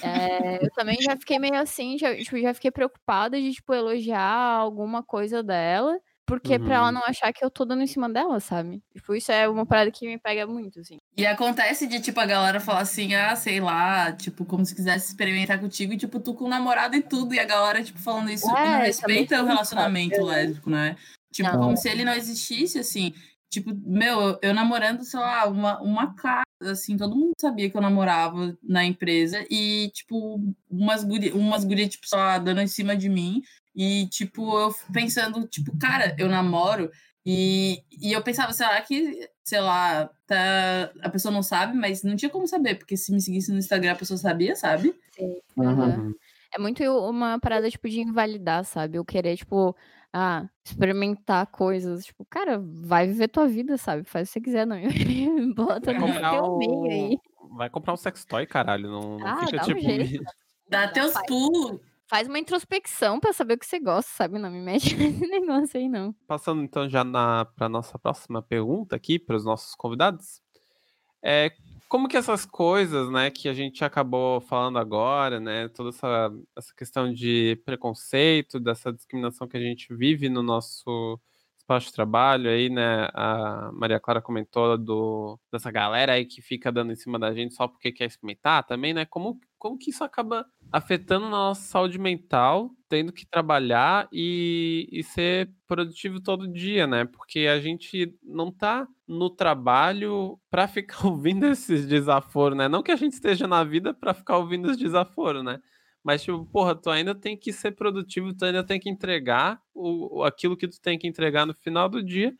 É, eu também já fiquei meio assim, já, tipo, já fiquei preocupada de, tipo, elogiar alguma coisa dela, porque pra ela Uhum. não achar que eu tô dando em cima dela, sabe? Tipo, isso é uma parada que me pega muito, assim. E acontece de, tipo, a galera falar assim, ah, sei lá, tipo, como se quisesse experimentar contigo, e, tipo, tu com o namorado e tudo, e a galera, tipo, falando isso, e não É, respeita o relacionamento isso, lésbico, né? Tipo, Não. como se ele não existisse, assim. Tipo, meu, eu, eu namorando, sei lá, uma, uma casa, assim, todo mundo sabia que eu namorava na empresa, e, tipo, umas gurias, umas guria, tipo, só dando em cima de mim, e, tipo, eu pensando, tipo, cara, eu namoro, e, e eu pensava, será que, sei lá, tá, a pessoa não sabe, mas não tinha como saber, porque se me seguisse no Instagram a pessoa sabia, sabe? Sim. Uhum. É muito uma parada, tipo, de invalidar, sabe? Eu querer, tipo, ah, experimentar coisas. Tipo, cara, vai viver tua vida, sabe? Faz o que você quiser, não. Bota Vai no teu meio um... aí. Vai comprar um sextoy, caralho. Não, não Ah, fica dá um tipo. jeito. Dá teus Faz, pulos. Faz uma introspecção pra saber o que você gosta, sabe? Não me mete nesse negócio aí, não. Passando então já na para nossa próxima pergunta aqui para os nossos convidados. É, como que essas coisas, né, que a gente acabou falando agora, né, toda essa, essa questão de preconceito, dessa discriminação que a gente vive no nosso de trabalho aí, né, a Maria Clara comentou do, dessa galera aí que fica dando em cima da gente só porque quer experimentar também, né, como, como que isso acaba afetando nossa saúde mental, tendo que trabalhar e, e ser produtivo todo dia, né? Porque a gente não tá no trabalho para ficar ouvindo esses desaforos, né? Não que a gente esteja na vida para ficar ouvindo os desaforos, né? Mas, tipo, porra, tu ainda tem que ser produtivo, tu ainda tem que entregar o, aquilo que tu tem que entregar no final do dia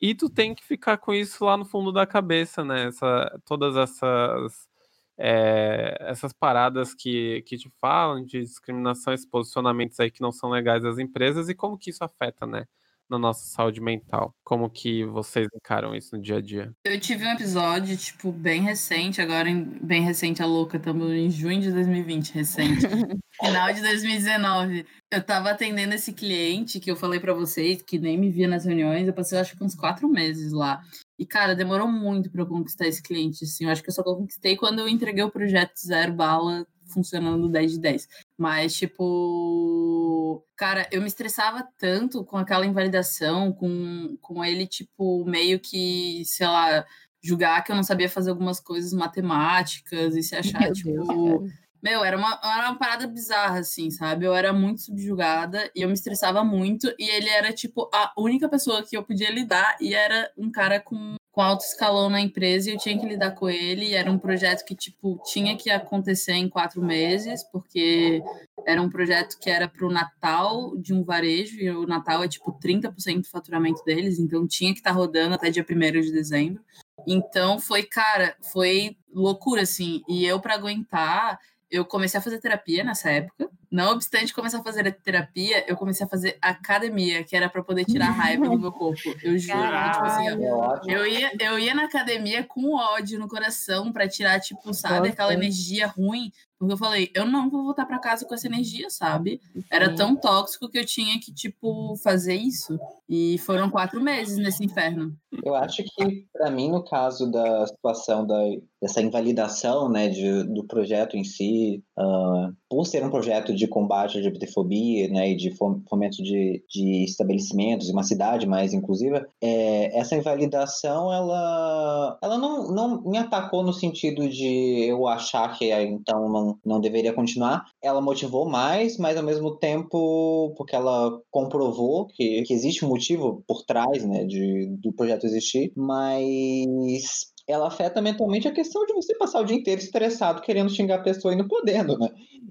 e tu tem que ficar com isso lá no fundo da cabeça, né? Essa, todas essas é, essas paradas que, que te falam de discriminação, esses posicionamentos aí que não são legais das empresas e como que isso afeta, né, na nossa saúde mental. Como que vocês encaram isso no dia a dia? Eu tive um episódio, tipo, bem recente, agora em- bem recente, a louca, estamos em junho de 2020, recente. Final de 2019. Eu tava atendendo esse cliente que eu falei pra vocês, que nem me via nas reuniões, eu passei acho que uns quatro meses lá. E, cara, demorou muito pra eu conquistar esse cliente, assim. Eu acho que eu só conquistei quando eu entreguei o projeto Zero Bala funcionando 10 de 10. Mas, tipo, cara, eu me estressava tanto com aquela invalidação, com, com ele, tipo, meio que, sei lá, julgar que eu não sabia fazer algumas coisas matemáticas e se achar, Meu tipo. Deus. Meu, era uma, era uma parada bizarra, assim, sabe? Eu era muito subjugada e eu me estressava muito. E ele era, tipo, a única pessoa que eu podia lidar. E era um cara com, com alto escalão na empresa e eu tinha que lidar com ele. Era um projeto que, tipo, tinha que acontecer em quatro meses, porque era um projeto que era para o Natal de um varejo, e o Natal é, tipo, 30% do faturamento deles, então tinha que estar rodando até dia 1 de dezembro. Então foi, cara, foi loucura, assim. E eu, para aguentar, eu comecei a fazer terapia nessa época. Não obstante começar a fazer terapia, eu comecei a fazer academia, que era para poder tirar a raiva do meu corpo. Eu juro. Tipo assim, É eu ia, eu ia na academia com ódio no coração pra tirar, tipo, sabe, aquela energia ruim. Porque eu falei, eu não vou voltar pra casa com essa energia, sabe? Era tão tóxico que eu tinha que, tipo, fazer isso. E foram quatro meses nesse inferno. Eu acho que, para mim, no caso da situação da, dessa invalidação né, de, do projeto em si, ah, por ser um projeto de combate à LGBTfobia né, e de fom- fomento de, de estabelecimentos e uma cidade mais inclusiva, é, essa invalidação ela, ela não, não me atacou no sentido de eu achar que ah, então não, não deveria continuar. Ela motivou mais, mas ao mesmo tempo, porque ela comprovou que, que existe um motivo por trás né, de, do projeto existir, mas ela afeta mentalmente a questão de você passar o dia inteiro estressado querendo xingar a pessoa e não podendo, né?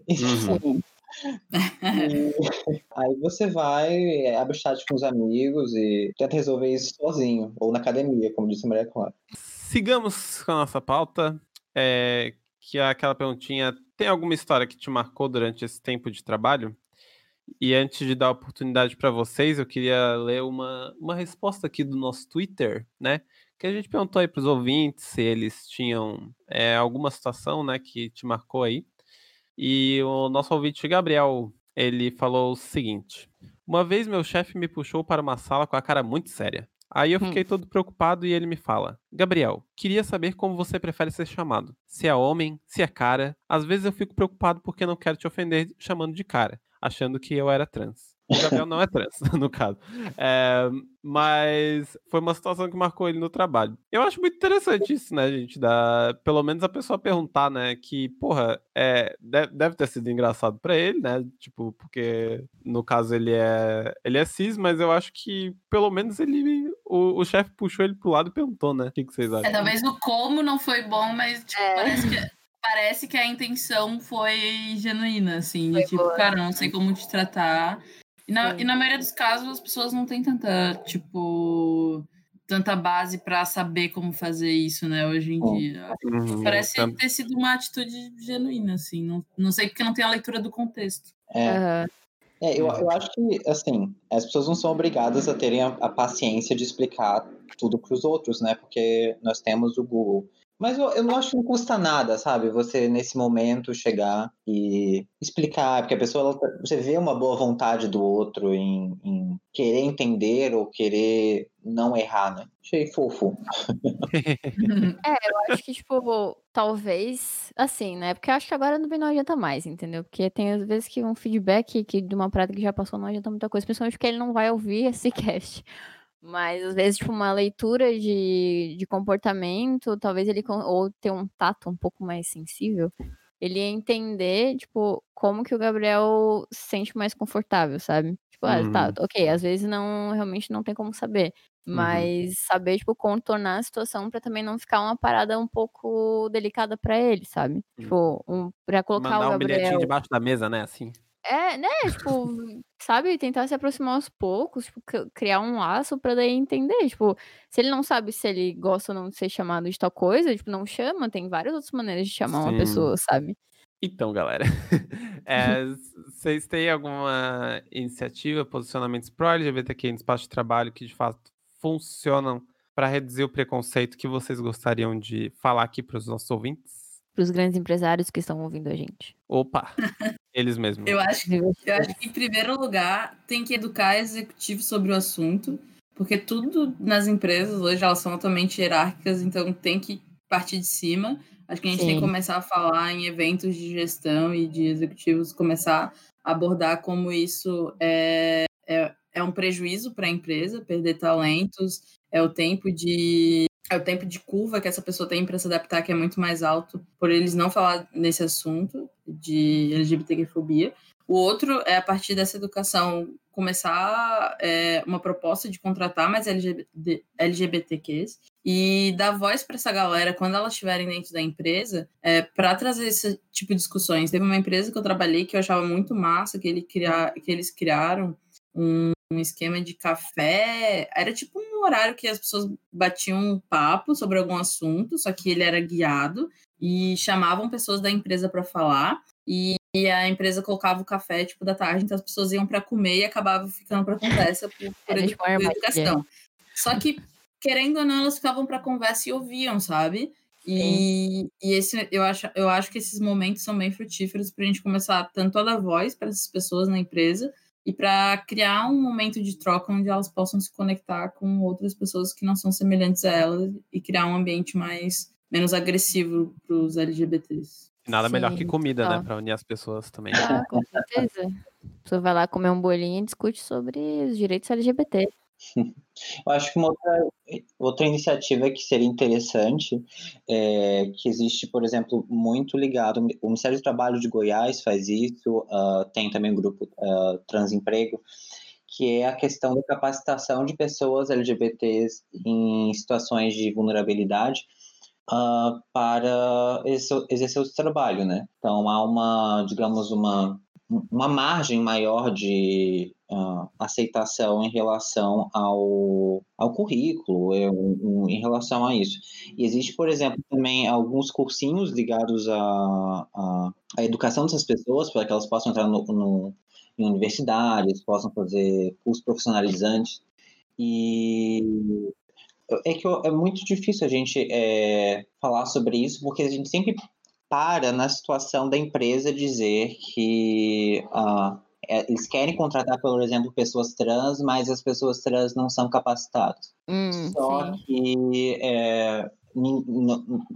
Uhum. Aí você vai, é, abre chat com os amigos e tenta resolver isso sozinho, ou na academia, como disse a Maria Clara. Sigamos com a nossa pauta, é, que é aquela perguntinha, tem alguma história que te marcou durante esse tempo de trabalho? E antes de dar a oportunidade para vocês, eu queria ler uma, uma resposta aqui do nosso Twitter, né? Que a gente perguntou aí para os ouvintes se eles tinham é, alguma situação, né, que te marcou aí. E o nosso ouvinte Gabriel, ele falou o seguinte: Uma vez meu chefe me puxou para uma sala com a cara muito séria. Aí eu Hum. fiquei todo preocupado e ele me fala: Gabriel, queria saber como você prefere ser chamado. Se é homem, se é cara. Às vezes eu fico preocupado porque não quero te ofender chamando de cara, achando que eu era trans. O Gabriel não é trans, no caso. É, mas foi uma situação que marcou ele no trabalho. Eu acho muito interessante isso, né, gente? Da, pelo menos a pessoa perguntar, né? Que, porra, é, de- deve ter sido engraçado pra ele, né? Tipo, porque no caso ele é, ele é cis, mas eu acho que pelo menos ele. O, o chefe puxou ele pro lado e perguntou, né? O que, que vocês É, acham? talvez o como não foi bom, mas tipo, É. parece, que, parece que a intenção foi genuína, assim. Foi de, tipo, boa. cara, não sei como te tratar. E na, e na maioria dos casos, as pessoas não têm tanta, tipo, tanta base pra saber como fazer isso, né, hoje em Bom. dia. Uhum, Parece tanto- ter sido uma atitude genuína, assim. Não, não sei porque não tem a leitura do contexto. É, Aham. é, eu, eu acho que, assim, as pessoas não são obrigadas a terem a, a paciência de explicar tudo para os outros, né? Porque nós temos o Google. Mas eu, eu não acho que não custa nada, sabe? Você, nesse momento, chegar e explicar, porque a pessoa, ela você vê uma boa vontade do outro em, em querer entender ou querer não errar, né? Achei fofo. Eu acho que, tipo, talvez, assim, né? Porque eu acho que agora também não adianta mais, entendeu? Porque tem às vezes que um feedback que, de uma prática que já passou não adianta muita coisa, principalmente porque ele não vai ouvir esse cast. Mas às vezes, tipo, uma leitura de, de comportamento, talvez ele, ou ter um tato um pouco mais sensível, ele ia entender, tipo, como que o Gabriel se sente mais confortável, sabe? Tipo, ah, tá, ok, às vezes não, realmente não tem como saber. Uhum. Mas saber, tipo, contornar a situação pra também não ficar uma parada um pouco delicada pra ele, sabe? Tipo, um, pra colocar Mandar o um bilhetinho Gabriel. debaixo da mesa, né? Assim. É, né? Tipo, sabe? Tentar se aproximar aos poucos, tipo, cri- criar um laço pra daí entender. Tipo, se ele não sabe se ele gosta ou não de ser chamado de tal coisa, tipo, não chama. Tem várias outras maneiras de chamar uma Sim. pessoa, sabe? Então, galera, é, vocês têm alguma iniciativa, posicionamentos pró-LGBTQ no espaço de trabalho que de fato funcionam para reduzir o preconceito que vocês gostariam de falar aqui para os nossos ouvintes? Pros grandes empresários que estão ouvindo a gente. Opa, eles mesmos. Eu acho, eu acho que, em primeiro lugar, tem que educar executivos sobre o assunto, porque tudo nas empresas hoje elas são altamente hierárquicas, então tem que partir de cima. Acho que a gente tem que Sim. começar a falar em eventos de gestão e de executivos, começar a abordar como isso é, é, é um prejuízo para a empresa, perder talentos, é o tempo de é o tempo de curva que essa pessoa tem para se adaptar, que é muito mais alto, por eles não falar nesse assunto de LGBTQ-fobia. O outro é a partir dessa educação começar é, uma proposta de contratar mais LGBT, LGBTQs e dar voz para essa galera quando elas estiverem dentro da empresa é, para trazer esse tipo de discussões. Teve uma empresa que eu trabalhei que eu achava muito massa, que, ele cria, que eles criaram um, um esquema de café. Era tipo um horário que as pessoas batiam um papo sobre algum assunto, só que ele era guiado e chamavam pessoas da empresa para falar. E, e a empresa colocava o café tipo da tarde, então as pessoas iam para comer e acabavam ficando para conversa por, por, edu- tipo por educação. Só que querendo ou não, elas ficavam para conversa e ouviam, sabe? E, e esse, eu, acho, eu acho que esses momentos são bem frutíferos para a gente começar tanto a dar voz para essas pessoas na empresa e para criar um momento de troca onde elas possam se conectar com outras pessoas que não são semelhantes a elas e criar um ambiente mais menos agressivo para os LGBTs. Nada melhor que Sim, comida, né? Pra unir as pessoas também. Ah, com certeza. Você vai lá comer um bolinho e discute sobre os direitos LGBT. Eu acho que uma outra, outra iniciativa que seria interessante é que existe, por exemplo, muito ligado. O Ministério do Trabalho de Goiás faz isso, ah, tem também o grupo ah, Transemprego, que é a questão da capacitação de pessoas LGBTs em situações de vulnerabilidade ah, para exercer, o trabalho, né? Então há uma, digamos, uma uma margem maior de ah, aceitação em relação ao, ao currículo, é, um- em relação a isso. E existe, por exemplo, também alguns cursinhos ligados à, à, à educação dessas pessoas, para que elas possam entrar no, no- em universidades, possam fazer cursos profissionalizantes. E é que é muito difícil a gente é, falar sobre isso, porque a gente sempre para na situação da empresa dizer que é, eles querem contratar, por exemplo, pessoas trans, mas as pessoas trans não são capacitadas. Hum, Só sim. que é,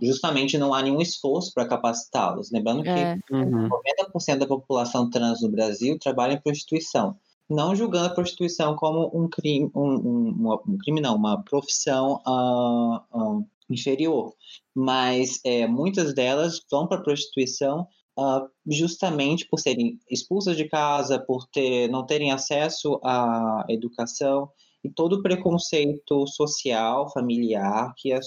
justamente não há nenhum esforço para capacitá-los. Lembrando que É, Uhum. 90% da população trans no Brasil trabalha em prostituição. Não julgando a prostituição como um crime, um, um, uma- um crime não, uma profissão ah, ah, inferior. Mas é, muitas delas vão para a prostituição ah, justamente por serem expulsas de casa, por ter, não terem acesso à educação e todo o preconceito social, familiar que é,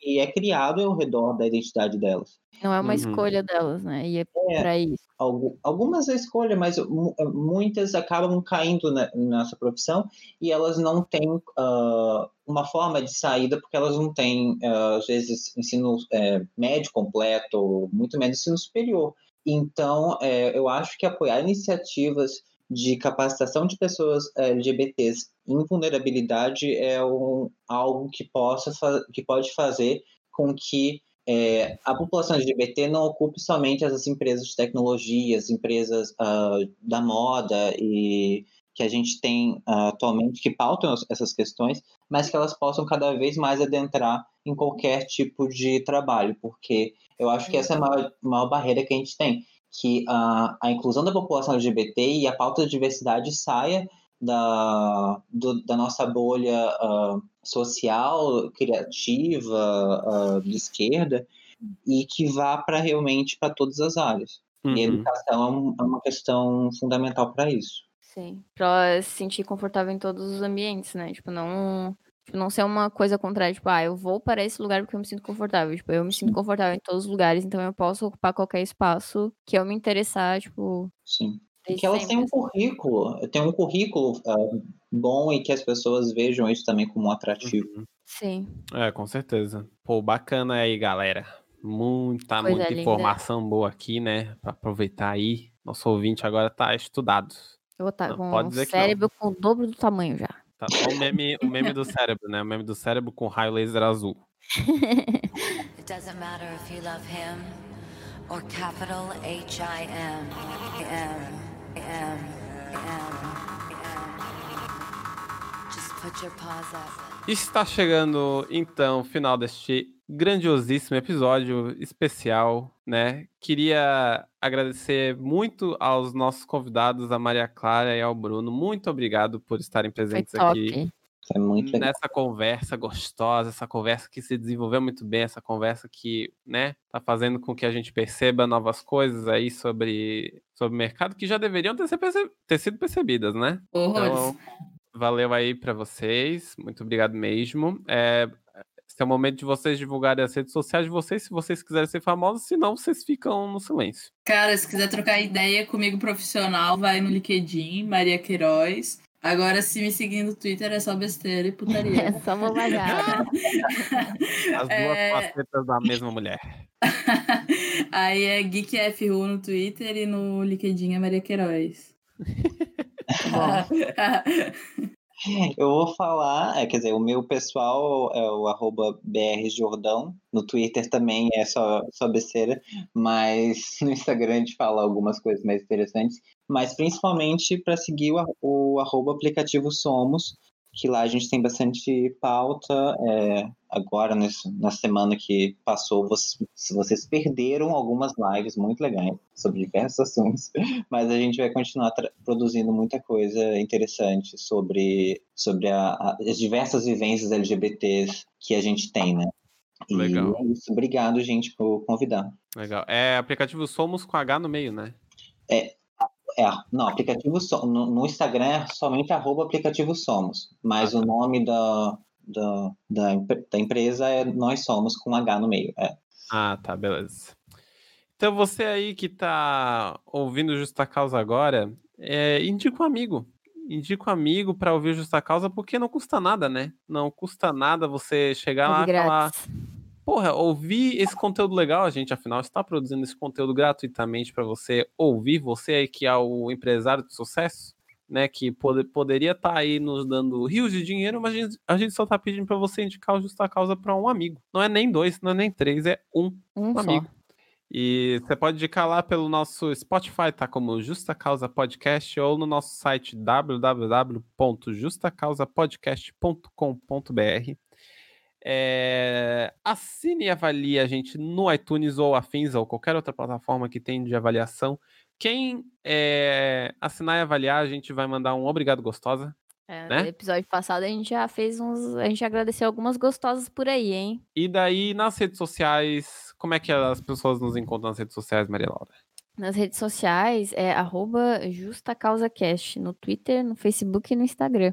que é criado ao redor da identidade delas. não é uma Uhum. escolha delas, né? E é É, pra isso. algu- algumas é escolha, mas mu- muitas acabam caindo ne- nessa profissão e elas não têm ah, uma forma de saída porque elas não têm, ah, às vezes, ensino eh, médio completo, muito menos ensino superior. Então, eh, eu acho que apoiar iniciativas de capacitação de pessoas eh, LGBTs em vulnerabilidade é um, algo que, possa que pode fazer com que é, a população LGBT não ocupe somente as empresas de tecnologia, as empresas ah, da moda e que a gente tem ah, atualmente que pautam as- essas questões, mas que elas possam cada vez mais adentrar em qualquer tipo de trabalho, porque eu acho que essa é a maior, maior barreira que a gente tem, que a, a inclusão da população LGBT e a pauta da diversidade saia da, do- da nossa bolha ah, social, criativa, ah, de esquerda, e que vá para realmente para todas as áreas. E a Uhum. educação é, um- é uma questão fundamental para isso. Sim. Pra ela se sentir confortável em todos os ambientes, né? Tipo, não. Tipo, não ser uma coisa contrária, tipo, ah, eu vou para esse lugar porque eu me sinto confortável. Tipo, eu me sinto confortável em todos os lugares, então eu posso ocupar qualquer espaço que eu me interessar, tipo. Sim. E que elas têm um assim. currículo, tem um currículo ah, bom e que as pessoas vejam isso também como um atrativo. Uhum. Sim. É, com certeza. Pô, bacana aí, galera. Muita, Coisa muita linda. informação boa aqui, né? Pra aproveitar aí. Nosso ouvinte agora tá estudado. Eu vou estar Não, com pode um cérebro com o dobro do tamanho já. Tá o meme, o meme do cérebro, né? O meme do cérebro com raio laser azul. It doesn't matter if you love him or capital H I M. M. M. M. M. Just put your paws up. Está chegando, então, o final deste grandiosíssimo episódio especial, né? Queria agradecer muito aos nossos convidados, a Maria Clara e ao Bruno. Muito obrigado por estarem Foi presentes top. aqui É muito legal. nessa conversa gostosa, essa conversa que se desenvolveu muito bem, essa conversa que, né, tá fazendo com que a gente perceba novas coisas aí sobre, sobre o mercado que já deveriam ter, perce- ter sido percebidas, né? Horrores. Então, valeu aí pra vocês. Muito obrigado mesmo. É, esse é o momento de vocês divulgarem as redes sociais de vocês, se vocês quiserem ser famosos, senão vocês ficam no silêncio. Cara, se quiser trocar ideia comigo profissional, vai no LinkedIn, Maria Queiroz. Agora, se me seguir no Twitter, é só besteira e É putaria. só bobajada. As duas É. facetas da mesma mulher. Aí é GeekFRU no Twitter e no LinkedIn é Maria Queiroz. Eu vou falar, é, quer dizer, o meu pessoal é o arroba brjordão, no Twitter também é só, só besteira, mas no Instagram a gente fala algumas coisas mais interessantes, mas principalmente para seguir o, o aplicativo Somos, que lá a gente tem bastante pauta, é, agora nesse- na semana que passou, vocês, vocês perderam algumas lives muito legais sobre diversos assuntos, mas a gente vai continuar produzindo muita coisa interessante sobre, sobre a- a- as diversas vivências LGBTs que a gente tem, né? E Legal. é isso. Obrigado, gente, por convidar. Legal. É aplicativo Somos com H no meio, né? É, não, aplicativo So- no, no Instagram é somente arroba aplicativo Somos, mas Ah, o nome da, da, da, da empresa é Nós Somos com H no meio. É. Ah, tá, beleza. Então você aí que tá ouvindo Justa Causa agora, é, indica um amigo. Indica um amigo para ouvir Justa Causa, porque não custa nada, né? Não custa nada você chegar lá É e falar. Porra, ouvi esse conteúdo legal, a gente afinal está produzindo esse conteúdo gratuitamente para você ouvir, você aí que é o empresário de sucesso, né, que pode- poderia estar aí nos dando rios de dinheiro, mas a gente, a gente só tá pedindo para você indicar o Justa Causa para um amigo. Não é nem dois, não é nem três, é um Um só. amigo. E você pode indicar lá pelo nosso Spotify, tá? Como Justa Causa Podcast, ou no nosso site www.justacausapodcast.com.br. É, assine e avalie a gente no iTunes ou afins, ou qualquer outra plataforma que tem de avaliação. Quem é, assinar e avaliar, a gente vai mandar um obrigado gostosa. É, Né? No episódio passado a gente já fez uns. A gente agradeceu algumas gostosas por aí, hein? E daí, nas redes sociais, como é que as pessoas nos encontram nas redes sociais, Maria Laura? Nas redes sociais é arroba JustaCausaCast, no Twitter, no Facebook e no Instagram.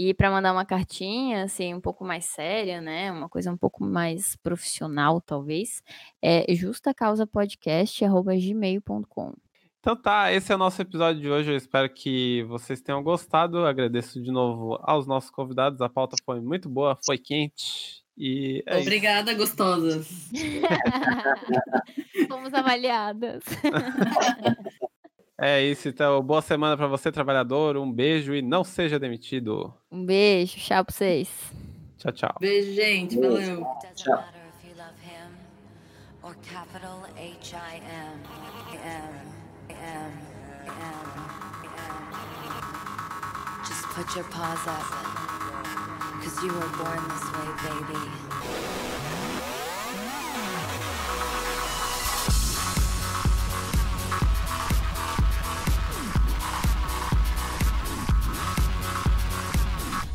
E para mandar uma cartinha, assim, um pouco mais séria, né? Uma coisa um pouco mais profissional, talvez, é justacausapodcast.gmail.com. Então tá, esse é o nosso episódio de hoje. Eu espero que vocês tenham gostado. Agradeço de novo aos nossos convidados. A pauta foi muito boa, foi quente. E é isso. Obrigada, gostosas. Fomos avaliadas. É isso, então. Boa semana para você, trabalhador. Um beijo e não seja demitido. Um beijo, tchau pra vocês. Tchau, tchau. Beijo, gente. Valeu. M. M. M. Just put your paws up. Cause you were born this way, baby.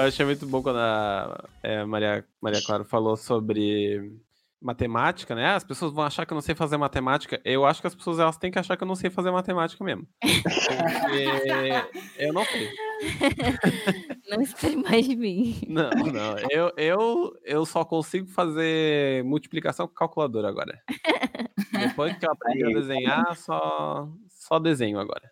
Eu achei muito bom quando a é, Maria, Maria Clara falou sobre matemática, né? As pessoas vão achar que eu não sei fazer matemática. Eu acho que as pessoas elas têm que achar que eu não sei fazer matemática mesmo. Porque eu não sei. Não espere mais de mim. Não, não. Eu, eu, eu só consigo fazer multiplicação com calculadora agora. Depois que eu aprendi a desenhar, só, só desenho agora.